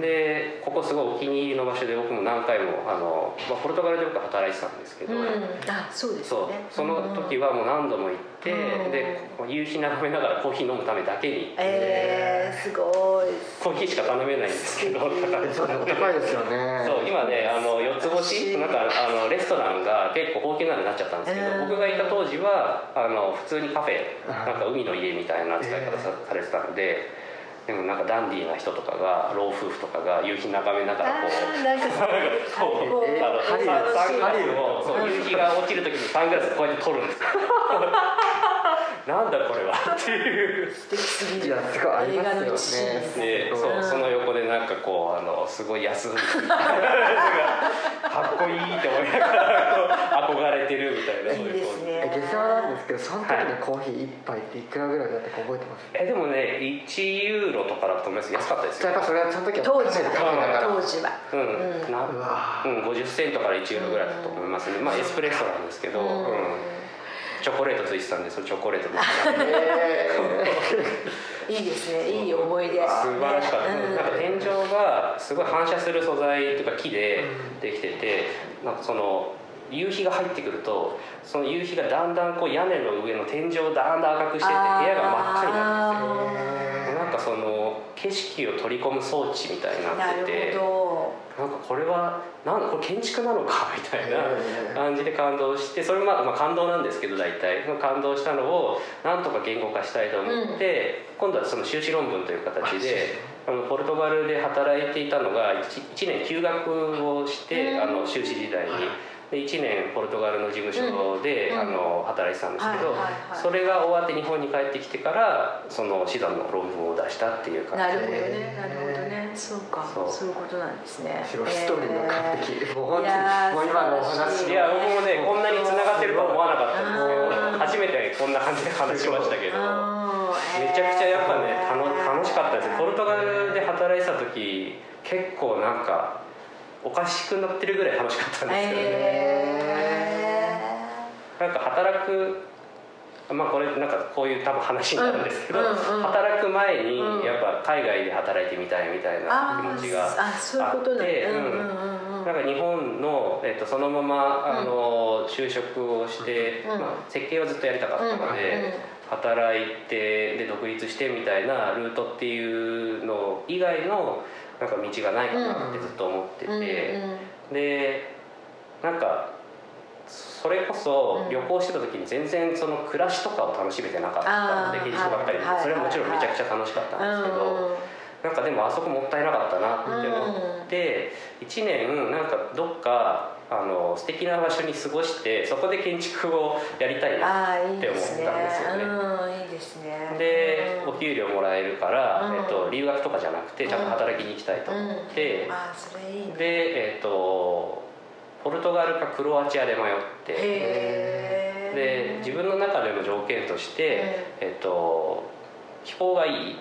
でここすごいお気に入りの場所で僕も何回もあの、まあ、ポルトガルで僕は働いてたんですけど、うん。あそうですそう。よねその時はもう何度も行って、うん。で夕日眺めながらコーヒー飲むためだけに、えー、すごい。コーヒーしか頼めないんですけど高いですよね。そう今ねあの四つ星？なんかあのレストランが結構高級なのになっちゃったんですけど、うん。僕がいた当時はあの普通にカフェなんか海の家みたいな使い方されてたのででもなんかダンディーな人とかが老夫婦とかが夕日眺めながらこうなんかそう。サングラスをそう夕日が落ちる時にサングラスこうやって撮るんですよ なんだこれは。っていう素敵すぎるいやすごいあり映画のますよね。シーンでうんそうその横でなんかこうあのすごい安い。かっこいいって思いながらこう憧れてるみたいな。いいですね。え下世話なんですけどその時のコーヒー一杯っていくらぐらいだったか覚えてます？えでもね1ユーロとかだと思います安かったですよ。やっぱそれはその時は。当時かなり高いだから当時は。うん、うんなうわうん、50セントから1ユーロぐらいだったと思いますね、まあエスプレッソなんですけど、ううんんチョコレートついてたんでそのチョコレートでえ いいですね。いい思い出。素晴らしかった、うん。なんか天井がすごい反射する素材というか木でできててなんかその夕日が入ってくるとその夕日がだんだんこう屋根の上の天井をだんだん赤くしてって部屋が真っ赤になるんですよ。なんかその景色を取り込む装置みたいにーなっててなんかこれはなんだこれ建築なのか みたいな感じで感動してそれもまあ、まあ、感動なんですけど大体。感動したのをなんとか言語化したいと思って、今度はその修士論文という形であのポルトガルで働いていたのが 1, 年休学をして、うん。あの修士時代に。で1年ポルトガルの事務所で、うん。あの働いてたんですけど、はいはいはい。それが終わって日本に帰ってきてからそのシザンの論文を出したっていう感じでるほどね。なるほどね。そうか。そう。そういうことなんですね。すごいストーリーが完璧もう本当にいやーもう今のお話いや僕もねこんなに繋がってるとは思わなかった。んですけどうん初めてこんな感じで話しましたけど。うんめちゃくちゃやっぱね楽楽しかったです。ポルトガルで働いてた時結構なんかおかしくなってるぐらい楽しかったんですよね、へなんか働くまあこれなんかこういう多分話になるんですけど、うんうんうん働く前にうん。やっぱ海外で働いてみたいみたいーなあ気持ちがーあそういうことなんか日本の、えっとそのままあの就職をして、うんまあ、設計はずっとやりたかったので、働いてで独立してみたいなルートっていうの以外のなんか道がないかなってずっと思ってて、でなんかそれこそ旅行してた時に全然その暮らしとかを楽しめてなかったのであー。建築ばっかりで。はいそれはもちろんめちゃくちゃ楽しかったんですけど。なんかでもあそこもったいなかったなって思って、1年なんかどっかあの素敵な場所に過ごしてそこで建築をやりたいなって思ったんですよね。うんいいですね。でうんお給料もらえるから、うん。えっと、留学とかじゃなくてちゃんと働きに行きたいと思ってうん、ああそれいいね。でえっとポルトガルかクロアチアで迷ってで自分の中での条件として、えっと、気候がいい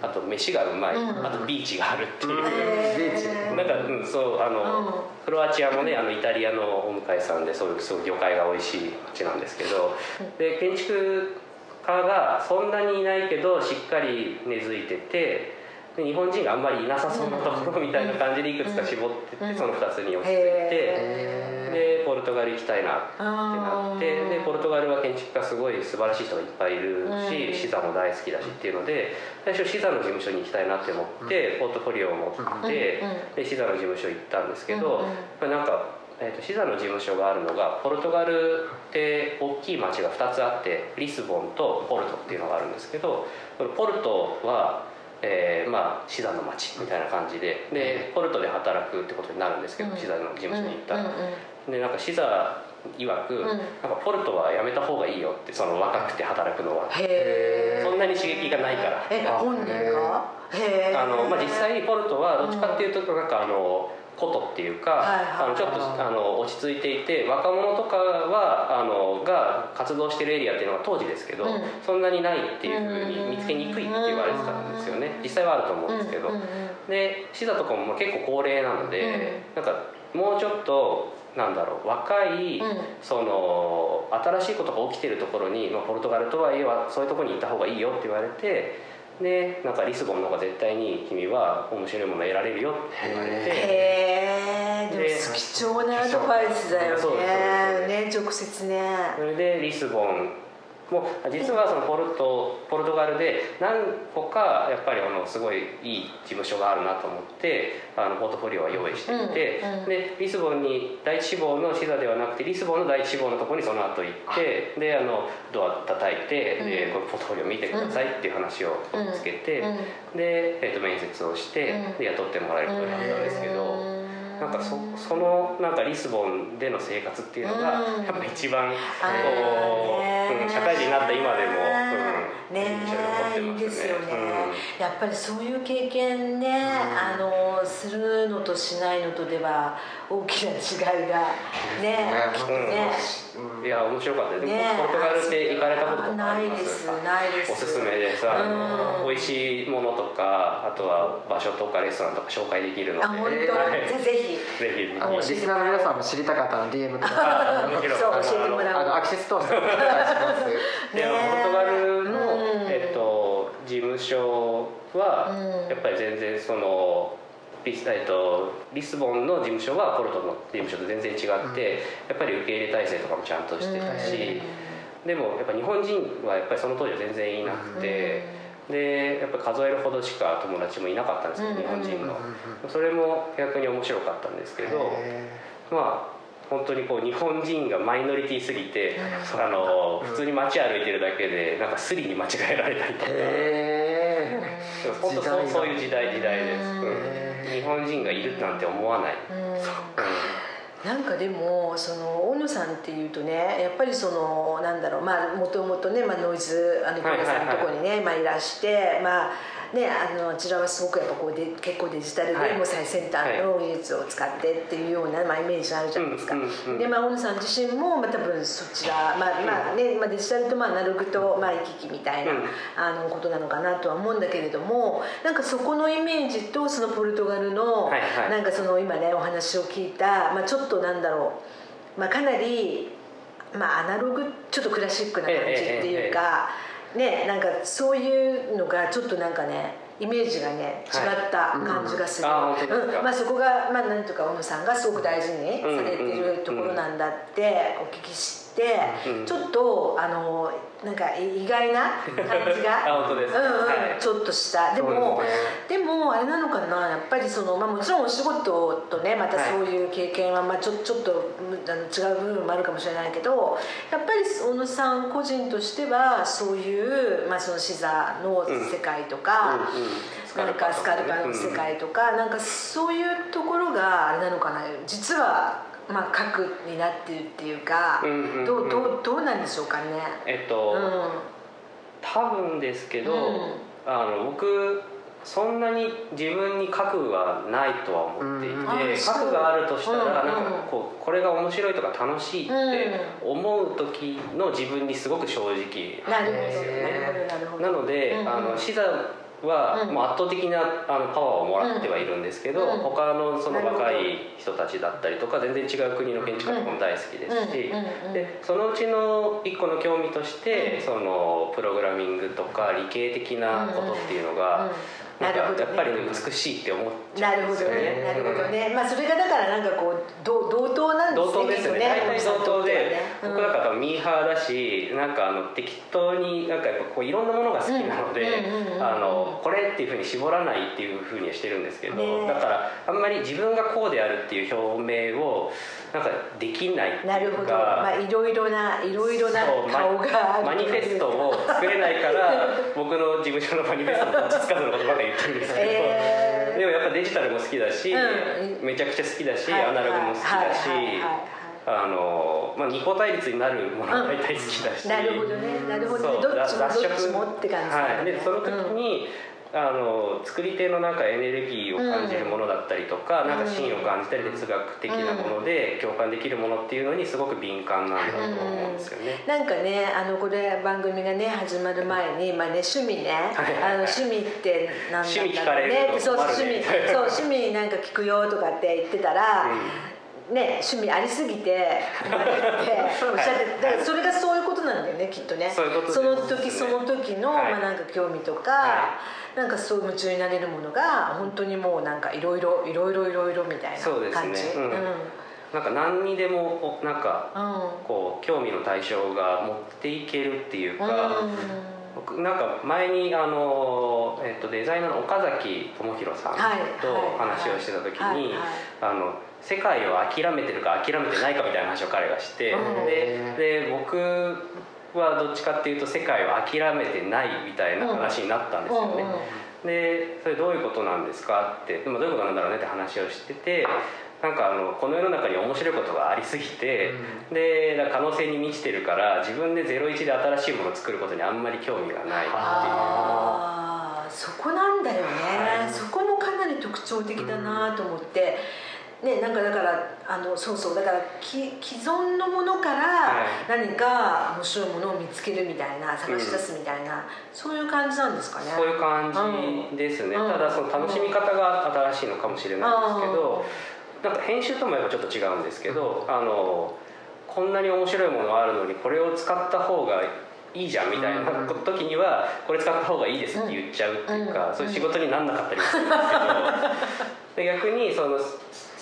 あと飯がうまい、うん。あとビーチがあるっていう、へビーチ。ーなんか、うん、そうあの、クロアチアもねあのイタリアのお向かいさんでそういうすごい魚介が美味しい街なんですけどで建築家がそんなにいないけどしっかり根付いててで日本人があんまりいなさそうなところみたいな感じでいくつか絞ってって、うん。その2つに落ち着いて。へでポルトガル行きたいなってなってうんでポルトガルは建築家すごい素晴らしい人がいっぱいいるし、うん。シザも大好きだしっていうので最初シザの事務所に行きたいなって思って、ポートフォリオを持って、でシザの事務所行ったんですけど、なんか、えー、とシザの事務所があるのがポルトガルって大きい町が2つあってリスボンとポルトっていうのがあるんですけどポルトはえーまあ、シザの町みたいな感じででポルトで働くってことになるんですけど、うん。シザの事務所に行ったら、うんうんでなんかシザ曰く、ん。なんかポルトはやめた方がいいよってその若くて働くのは。そんなに刺激がないから。えあ本人が？あの、まあ、実際にポルトはどっちかっていうとなんかあのことっていうか、あのちょっとあの落ち着いていて若者とかはあのが活動してるエリアっていうのは当時ですけど、うん。そんなにないっていうふうに見つけにくいって言われてたんですよね。実際はあると思うんですけど、うんうんうんでシザとかも結構高齢なので、なんかもうちょっとなんだろう若い、うん。その新しいことが起きてるところに、まあ、ポルトガルとはいえはそういうところに行った方がいいよって言われてでなんかリスボンの方が絶対に君は面白いもの得られるよって言われてへえでもで貴重なアドバイスだよね。ね直接ね。それでリスボンもう実はそのポルトポルトガルで何個かやっぱりあのすごいいい事務所があるなと思ってあのポートフォリオは用意していて、うんうん。でリスボンに第一志望のシザではなくてリスボンの第一志望のところにその後行ってであのドア叩いて、うん。でこれポートフォリオ見てくださいっていう話をつけて、うん。で、えー、と面接をして、うん。で雇ってもらえることになったんですけど。うんなんかそそのなんかリスボンでの生活っていうのがうん。やっぱ一番こあう、うん社会人になった今でも、うん、ね印象に残っていいですよね、やっぱりそういう経験ね、あのするのとしないのとでは大きな違いがねね、うん。いや面白かったです、ねポルトガルって行かれたこととかあないりまです。すないです。おすすめですあの、うん。美味しいものとかあとは場所とかレストランとか紹介できるので。あ本当、はい。ぜぜひぜひあリスナーの皆さんも知りたかったら DM くだそう教えてもらおう。あのアクセス通してお願いします。でねポルトガルの、うん。えっと、事務所は、うん。やっぱり全然そのリス,、えっと、リスボンの事務所はポルトの事務所と全然違って、やっぱり受け入れ体制とかもちゃんとしてたし、でもやっぱ日本人はやっぱりその当時は全然いなくて、でやっぱ数えるほどしか友達もいなかったんですよ、うん日本人の、うんそれも逆に面白かったんですけど、へまあ本当にこう日本人がマイノリティすぎて、うん。あの普通に街歩いてるだけでなんかスリに間違えられたりとか、本当そうそういう時代時代です、うん。うん日本人がいるなんて思わない、うん。うんなんかでもその大野さんっていうとねやっぱりそのなんだろうまあもともとね、まあ、ノイズあのさんのとこにね、まあ、いらしてまあねあのあちらはすごくやっぱこうで結構デジタルではい。もう最先端の技術を使ってっていうような、まあ、イメージがあるじゃないですか、でまあ大野さん自身も、まあ、多分そちらまあまあね、まあ、デジタルとまあアナログと、まあ、行き来みたいな、うん。あのことなのかなとは思うんだけれどもなんかそこのイメージとそのポルトガルの、はいはい。なんかその今ねお話を聞いた、まあ、ちょっとなんだろう、まあ、かなり、まあ、アナログちょっとクラシックな感じっていうか、ねなんかそういうのがちょっとなんかねイメージがね違った感じがする、はいうん。あ本当ですか。まあ、そこが、まあ、なんとか小野さんがすごく大事にされてるところなんだってお聞きして、うんちょっとあのなんか意外な感じが。あ本当ですうんうん。はい。ちょっとした。でもですでもあれなのかな？やっぱりその、まあ、もちろんお仕事とねまたそういう経験は、まあ、ちょちょっとむあの違う部分もあるかもしれないけどやっぱり小野さん個人としてはそういう、まあ、その視座の世界とか、うんうん。なんかスカルパの世界とか、なんかそういうところがあれなのかな？実は、まあ、核になってるっていうか、うんどうどうどうなんでしょうかね。えっと、うん。多分ですけど、うん。あの僕そんなに自分に核はないとは思っていて、うん核があるとしたら、なんかこうこれが面白いとか楽しいって思う時の自分にすごく正直なるほど、ですよね。なので、あの視座はうん。もう圧倒的なあのパワーをもらってはいるんですけど、うん。他のその若い人たちだったりとか全然違う国の建築家とかも大好きですし、でそのうちの一個の興味として、うん。そのプログラミングとか理系的なことっていうのが、うんなるほどね。やっぱりね美しいって思っちゃなるほどうんですよね。なるほどね、まあそれがだからなんかこう同同等なんですね同等ですよね。大体同等で、うん。僕なんかミーハーだしなんかあの適当になんかやっぱこういろんなものが好きなので、これっていうふうに絞らないっていうふうにはしてるんですけど、ね。だからあんまり自分がこうであるっていう表明をなんかできないなるほど。まあいろいろないろいろな顔がマニフェストを作れないから僕の事務所のマニフェストもどっちつかずのことばっかり言ってるんですけど、えー。でもやっぱデジタルも好きだし、うん。めちゃくちゃ好きだし、はい。アナログも好きだし、あのまあ、二項対立になるものは大体好きだし、なるほどね。なるほどね。どっちもどっちもって感じ。だねはい、でその時に、あの作り手のなんかエネルギーを感じるものだったりとか、うん。なんか芯を感じたり哲学的なもので共感できるものっていうのにすごく敏感なんだと思うんですよね。なんかねあのこれ番組がね始まる前に、まあね、趣味ね、はいあの趣味って何なんだろう趣味聞かれるそう趣味そう趣味なんか聞くよとかって言ってたら、ね趣味ありすぎてて おっしゃってだからそれがそういうことなんだよねきっとね。そういうことですの時その時の、はい。まあ、なんか興味とか、はなんかそう夢中になれるものが本当にもうなんかいろいろいろいろいろいろみたいなそうですね。感じ。うん。なんか何にでもおなんかうん。こう興味の対象が持っていけるっていうか、うん。僕なんか前にあの、えっと、デザイナーの岡崎智弘さんはい。と話をしてた時にあの世界を諦めてるか諦めてないかみたいな話を彼がしてうん。でで僕はどっちかっていうと世界を諦めてないみたいな話になったんですよね。うんうん。でそれどういうことなんですかってでもどういうことなんだろうねって話をしててなんかあのこの世の中に面白いことがありすぎて、でだから可能性に満ちてるから自分で01で新しいものを作ることにあんまり興味がないっていう。あーそこなんだよね、はい。そこもかなり特徴的だなと思って、ねなんかだからあのそうそうだからき既存のものからはい。何か面白いものを見つけるみたいな探し出すみたいな、そういう感じなんですかね。そういう感じですね、うん。ただその楽しみ方が新しいのかもしれないんですけど、なんか編集ともやっぱちょっと違うんですけど、あのこんなに面白いものあるのにこれを使った方がいいじゃんみたいな時にはこれ使った方がいいですって言っちゃうっていうか、うん。そういう仕事になんなかったりもするんですけど で逆にその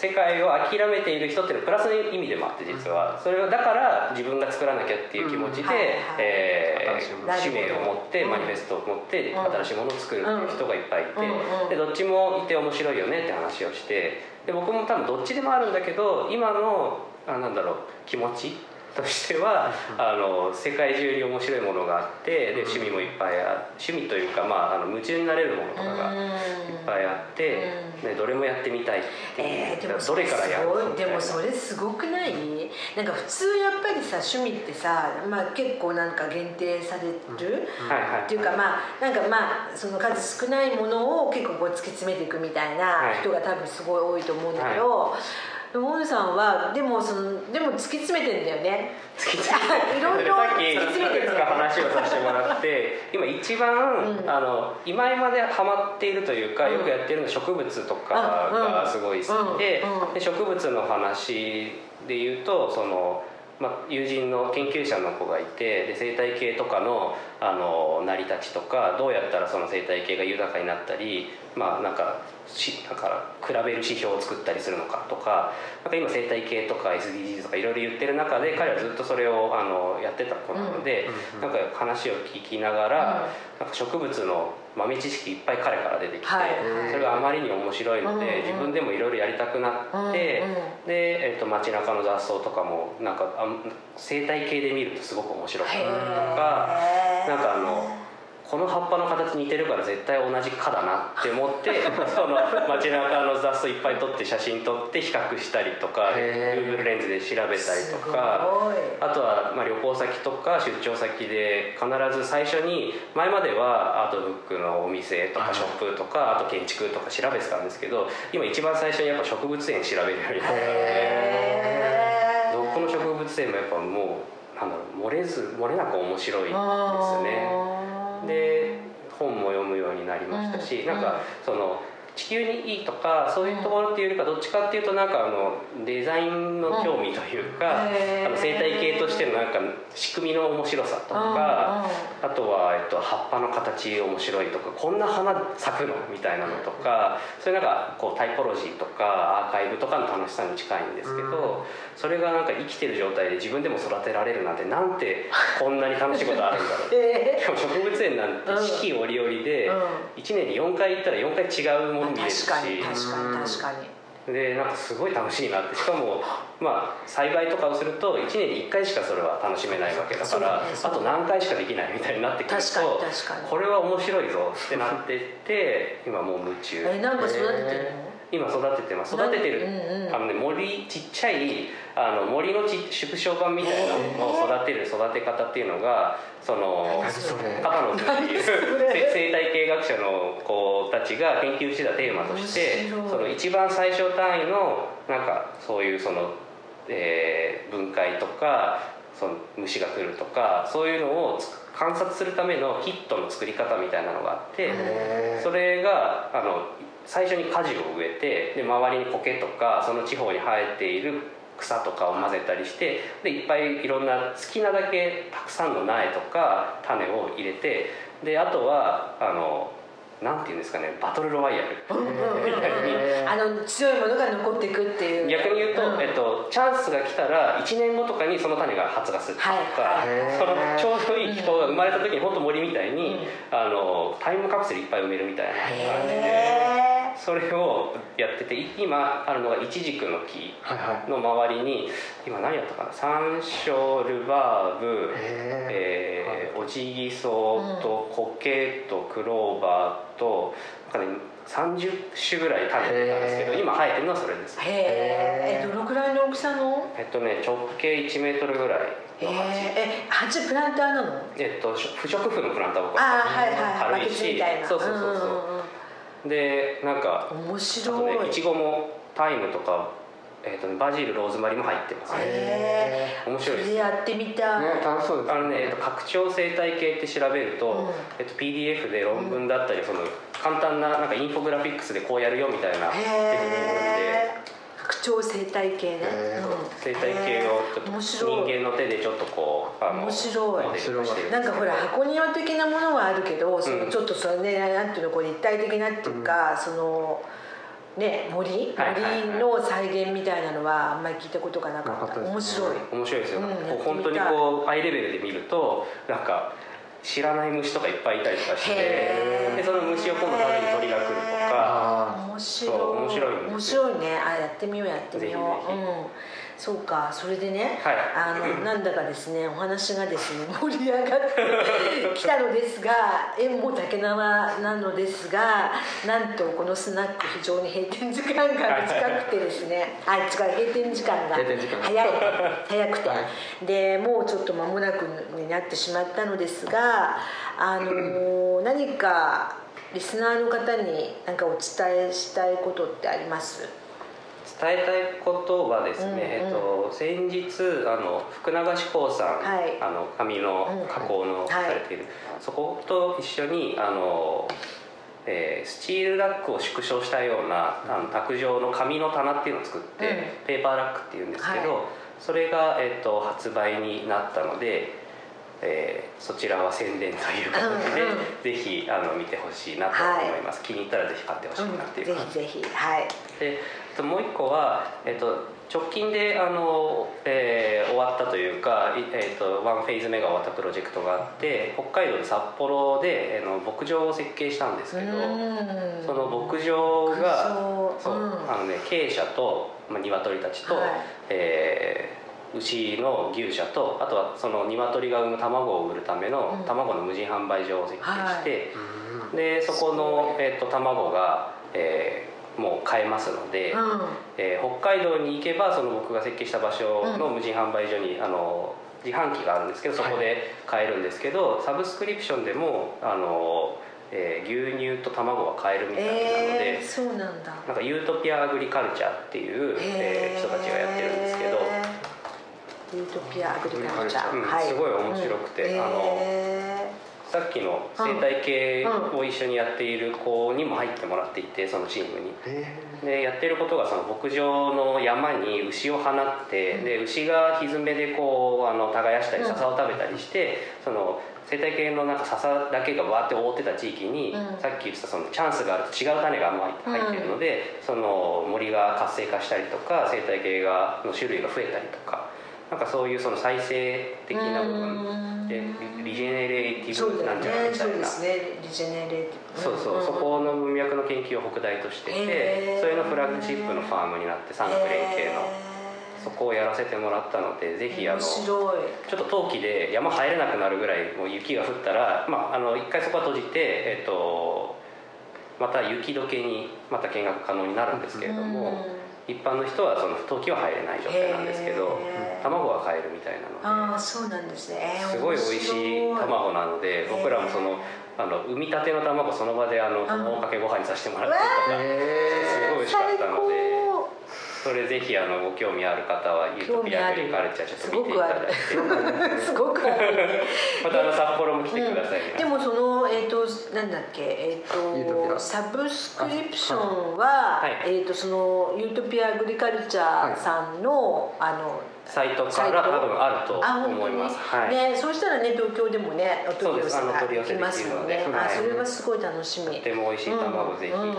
世界を諦めている人っていうのはプラスの意味でもあって実は。それはだから自分が作らなきゃっていう気持ちで、うん。はい。はい。え使命を持ってマニフェストを持ってうん。新しいものを作るっていう人がいっぱいいて、でどっちもいて面白いよねって話をしてで僕も多分どっちでもあるん。だけど今のあなん。だろう気持ちとしてはあの世界中に面白いものがあってで趣味もいっぱいあ趣味というか、まあ、あの夢中になれるものとかがいっぱいあって、ね、どれもやってみたいっていう、えー、でもどれからやるでもそれすごくない？なんか普通やっぱりさ趣味ってさ、まあ、結構なんか限定される、はいはいっていうかまあなんかまあその数少ないものを結構こう突き詰めていくみたいな人が多分すごい多いと思うんだけど、でも大野さんはでもそのでも突き詰めてんだよね。突き詰めていろいろ さっき突き詰めていくつか話をさせてもらって今一番、うん。あの今までハマっているというか、うん。よくやってるのは植物とかがすごい好きで,、うんうん。で植物の話で言うとその、まあ、友人の研究者の子がいてで生態系とかのあの成り立ちとかどうやったらその生態系が豊かになったりまあなんかしだから比べる指標を作ったりするのかとかなんか今生態系とか SDGs とかいろいろ言ってる中で彼はずっとそれをあのやってた子なので、なんか話を聞きながら、なんか植物の豆知識いっぱい彼から出てきて、はい。それがあまりに面白いので、うん自分でもいろいろやりたくなって、うんうんで、えっと街中の雑草とかもなんかあ生態系で見るとすごく面白かったりとか。なんかあのこの葉っぱの形似てるから絶対同じ科だなって思って その街中の雑草いっぱい撮って写真撮って比較したりとか Google レンズで調べたりとかあとはまあ旅行先とか出張先で必ず最初に前まではアートブックのお店とかショップとかあと建築とか調べてたんですけど今一番最初にやっぱ植物園調べるようになってへー。どこの植物園もやっぱもうなんだろう漏れず漏れなく面白いですね。で本も読むようになりましたし、うんなんかその地球にいいとかそういうところっていうよりかどっちかっていうとなんかあのデザインの興味というか、あの生態系としてのなんか仕組みの面白さとか、あとは、えっと、葉っぱの形面白いとかこんな花咲くのみたいなのとかそういうなんかこうタイポロジーとかアーカイブとかの楽しさに近いんですけど、それがなんか生きてる状態で自分でも育てられるなんてなんてこんなに楽しいことあるんだろう。えしかも植物園なんて四季折々でうん。1年に4回行ったら4回違うもの見れるし。確かに確かに確かに。でなんかすごい楽しいなって。しかもまあ栽培とかをすると1年に1回しかそれは楽しめないわけだから、ねあと何回しかできないみたいになってくるとこれは面白いぞってなってって今もう夢中えなんか育ててるの？今育ててます。育ててる、うんうんあのね森ちっちゃいあの森のち縮小版みたいなのを育てる育て方っていうのがその何それ？片野君っていうちが研究してたテーマとしてその一番最小単位のなんかそういうその、えー分解とかその虫が来るとかそういうのをつ観察するためのキットの作り方みたいなのがあって。それがあの最初に果樹を植えてで周りに苔とかその地方に生えている草とかを混ぜたりしてでいっぱいいろんな好きなだけたくさんの苗とか種を入れてであとはあのなんていうんですかねバトルロワイヤルあの強いものが残っていくっていう。逆に言うと、ん。えっと、と、チャンスが来たら1年後とかにその種が発芽するとか、はいはいそのちょうどいい気候が生まれた時に本当森みたいに、うん。あのタイムカプセルいっぱい埋めるみたいな感じでへそれをやってて今あるのがイチジクの木はいはい。の周りに今何やったかな？山椒ルバーブへえーオジギソウとコケとクローバーとなんかね30種ぐらい種植えたんですけど今生えてるのはそれです。えへえどのくらいの大きさの？えっとね直径1メートルぐらいへの鉢ええ鉢プランターなの？えっと不織布のプランターをああはいはいはい。軽いしたいな。そうそうそうそう。でなんかうんうんうん。面あと白い。ねいちごもタイムとか、えっとね、バジルローズマリーも入ってます。ねへえ面白いです。やってみたね楽しそうです。あのね、えっと、拡張生態系って調べると、うん。えっと、PDF で論文だったり、その簡単ななんかインフォグラフィックスでこうやるよみたいな拡張生態系ね。うん。生態系をちょっと面白い。人間の手でちょっとこうあの面白い。モデル化してるなんかほら箱庭的なものはあるけどそのうん。ちょっとそれねなんていうのこう立体的なっていうか、そのね森はいはいはい。森の再現みたいなのはあんまり聞いたことがなかった。面白い。面白いですよ、うんこう本当にこうアイレベルで見るとなんか知らない虫とかいっぱいいたりとかしてでその虫を今度食べに鳥が来るとか。あ面白い。面白いね。あやってみようやってみよう。うんそうかそれでね、はい。あの なんだかですねお話がですね 盛り上がってきたのですが縁も竹縄なのですがなんとこのスナック非常に閉店時間が短くてですねあ違う閉店時間が早い。早くて、はでもうちょっと間もなくになってしまったのですがあの何かリスナーの方に何かお伝えしたいことってあります？伝えたいことはですね、うんうん。えっと、先日あの福永志功さん、はい。あの紙の加工のはい。されている、そこと一緒にあの、えースチールラックを縮小したようなあの卓上の紙の棚っていうのを作って、うん。ペーパーラックっていうんですけど、はそれが、えっと、発売になったので、えーそちらは宣伝という形で、うんうん。ぜひあの見てほしいなと思います、気に入ったらぜひ買ってほしいなっていうぜ感じ。ひぜひ。はい。であともう一個は、えっと、直近であの、えー終わったというか、いえっと、ワンフェーズ目が終わったプロジェクトがあって北海道で札幌で、えーの牧場を設計したんですけど、うん。その牧場がそう、うん。あのね鶏舎と、まあ、鶏たちと、はい。えー牛の牛舎とあとはその鶏が産む卵を売るためのうん。卵の無人販売所を設計して、うんでそこの、えー、と卵が、えーもう買えますので、うん。えー北海道に行けばその僕が設計した場所の無人販売所に、あの自販機があるんですけどそこで買えるんですけど、サブスクリプションでもあの、えー牛乳と卵が買えるみたいなので、えー、そうなんだ。なんかユートピアアグリカルチャーっていう、えー人たちがやってるんですけど、ユートピアアグリカルチャー、うんはい。すごい面白くてうん。あのへさっきの生態系を一緒にやっている子にも入ってもらっていてそのチームに。えでやってることがその牧場の山に牛を放って、で牛が蹄でこうあの耕したり笹を食べたりして、その生態系のなんか笹だけがわーって覆ってた地域に、うん。さっき言ってたそのチャンスがあると違う種が入ってるので、その森が活性化したりとか生態系がの種類が増えたりとかなんかそういうその再生的な部分でリリジェネレーティブなんじゃないみたいな。そうですね。リジェネレーティブ。そうそう、ん。そこの文脈の研究を北大としてて、それのフラッグシップのファームになって産学連携のそこをやらせてもらったのでぜひあの面ちょっと冬季で山入れなくなるぐらいもう雪が降ったら、まあ、あの一回そこは閉じて、えっと、また雪解けにまた見学可能になるんですけれども、一般の人はその冬季は入れない状態なんですけど卵は買えるみたいなので。ああそうなんですね。えーすごい美味しい卵なので僕らもそのあの産みたての卵その場であの卵かけご飯にさせてもらったりとかえすごい美味しかったのでそれぜひあのご興味ある方はユートピアアグリカルチャーちょっと見ていただいて。すごくある。ねまたあの札幌も来てくださいね、でもそのえっ、となんだっけ？えっ、ユーとサブスクリプションは、はい。えっ、とそのユートピアアグリカルチャーさんの、あのサイトから多分あるとあ思います。はい、ね、そうしたらね東京でもねお取り寄せがでますので。ので、あはい。それはすごい楽しみ。とても美味しい卵ぜひ、うん。うん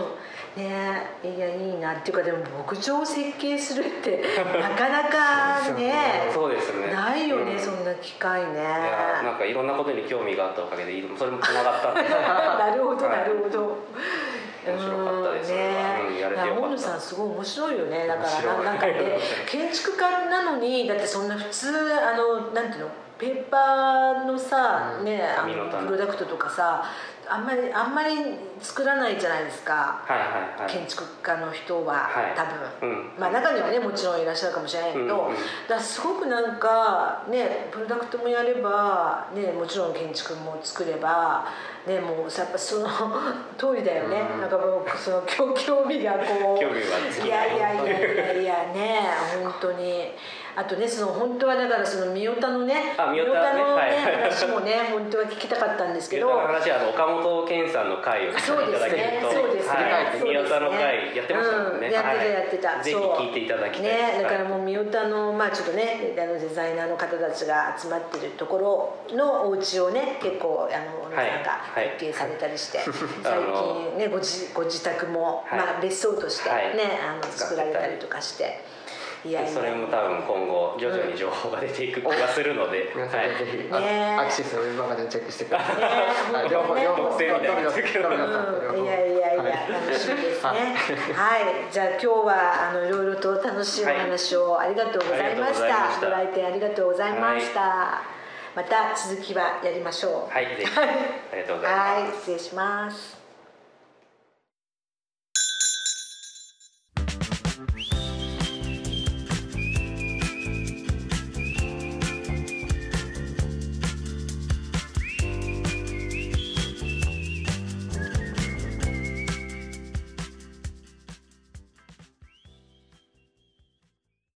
ねいやいいな。っていうかでも牧場を設計するって なかなかねそうですね。ないよね、うん。そんな機会ね。なんかいろんなことに興味があったおかげでそれもつながった なるほどはい。なるほど、面白かったです。うんねうんやれてよさんすごい面白いよね。だからなんかね建築家なのにだってそんな普通あのなんていうの？ペーパーのさ、ねあ紙のプロダクトとかさあんまりあんまり作らないじゃないですか。はいはいはい。建築家の人は、はい。多分、うん。まあ中にはねもちろんいらっしゃるかもしれないけど、うんうんだすごくなんかねプロダクトもやればねもちろん建築も作ればねもうやっぱその 通りだよね、うん。なんかもうその興 興味がこういやいやいやいやいやね本当にあとねその本当はだからその三代田のねあ三代田ね。のね、はい。話もね本当は聞きたかったんですけど。宮田の話はあの岡本健さんの回を聞いていただけるとそうですね。はい、そうですね。宮田の回やってましたもんね、うん、やってたはい。やってた、ぜひそう。聞いていただきたい。ですねだからはいもう三代田のまあちょっとねあのデザイナーの方たちが集まってるところのお家をね結構あの皆さんがはい。設計されたりして、あ 最の近ねご自ご自宅も、はい。まあ別荘としてね、はい。あの作られたりとかしていやいやそれも多分今後徐々に情報が出ていく気がするので、皆さんはい。ぜひ、ね。あアクシスのウェブマガジンチェックしてください。ね。はい両方両方特典みたいにな。ってるけど富野さん。いやいやいや、はい楽しみですね。はい。はい、じゃあ今日はあのいろいろと楽しいお話をありがとうございました。はい。ありがとうございました。ご来店ありがとうございました。また続きはやりましょう。はい。ぜひ。ありがとうございます。はい、失礼します。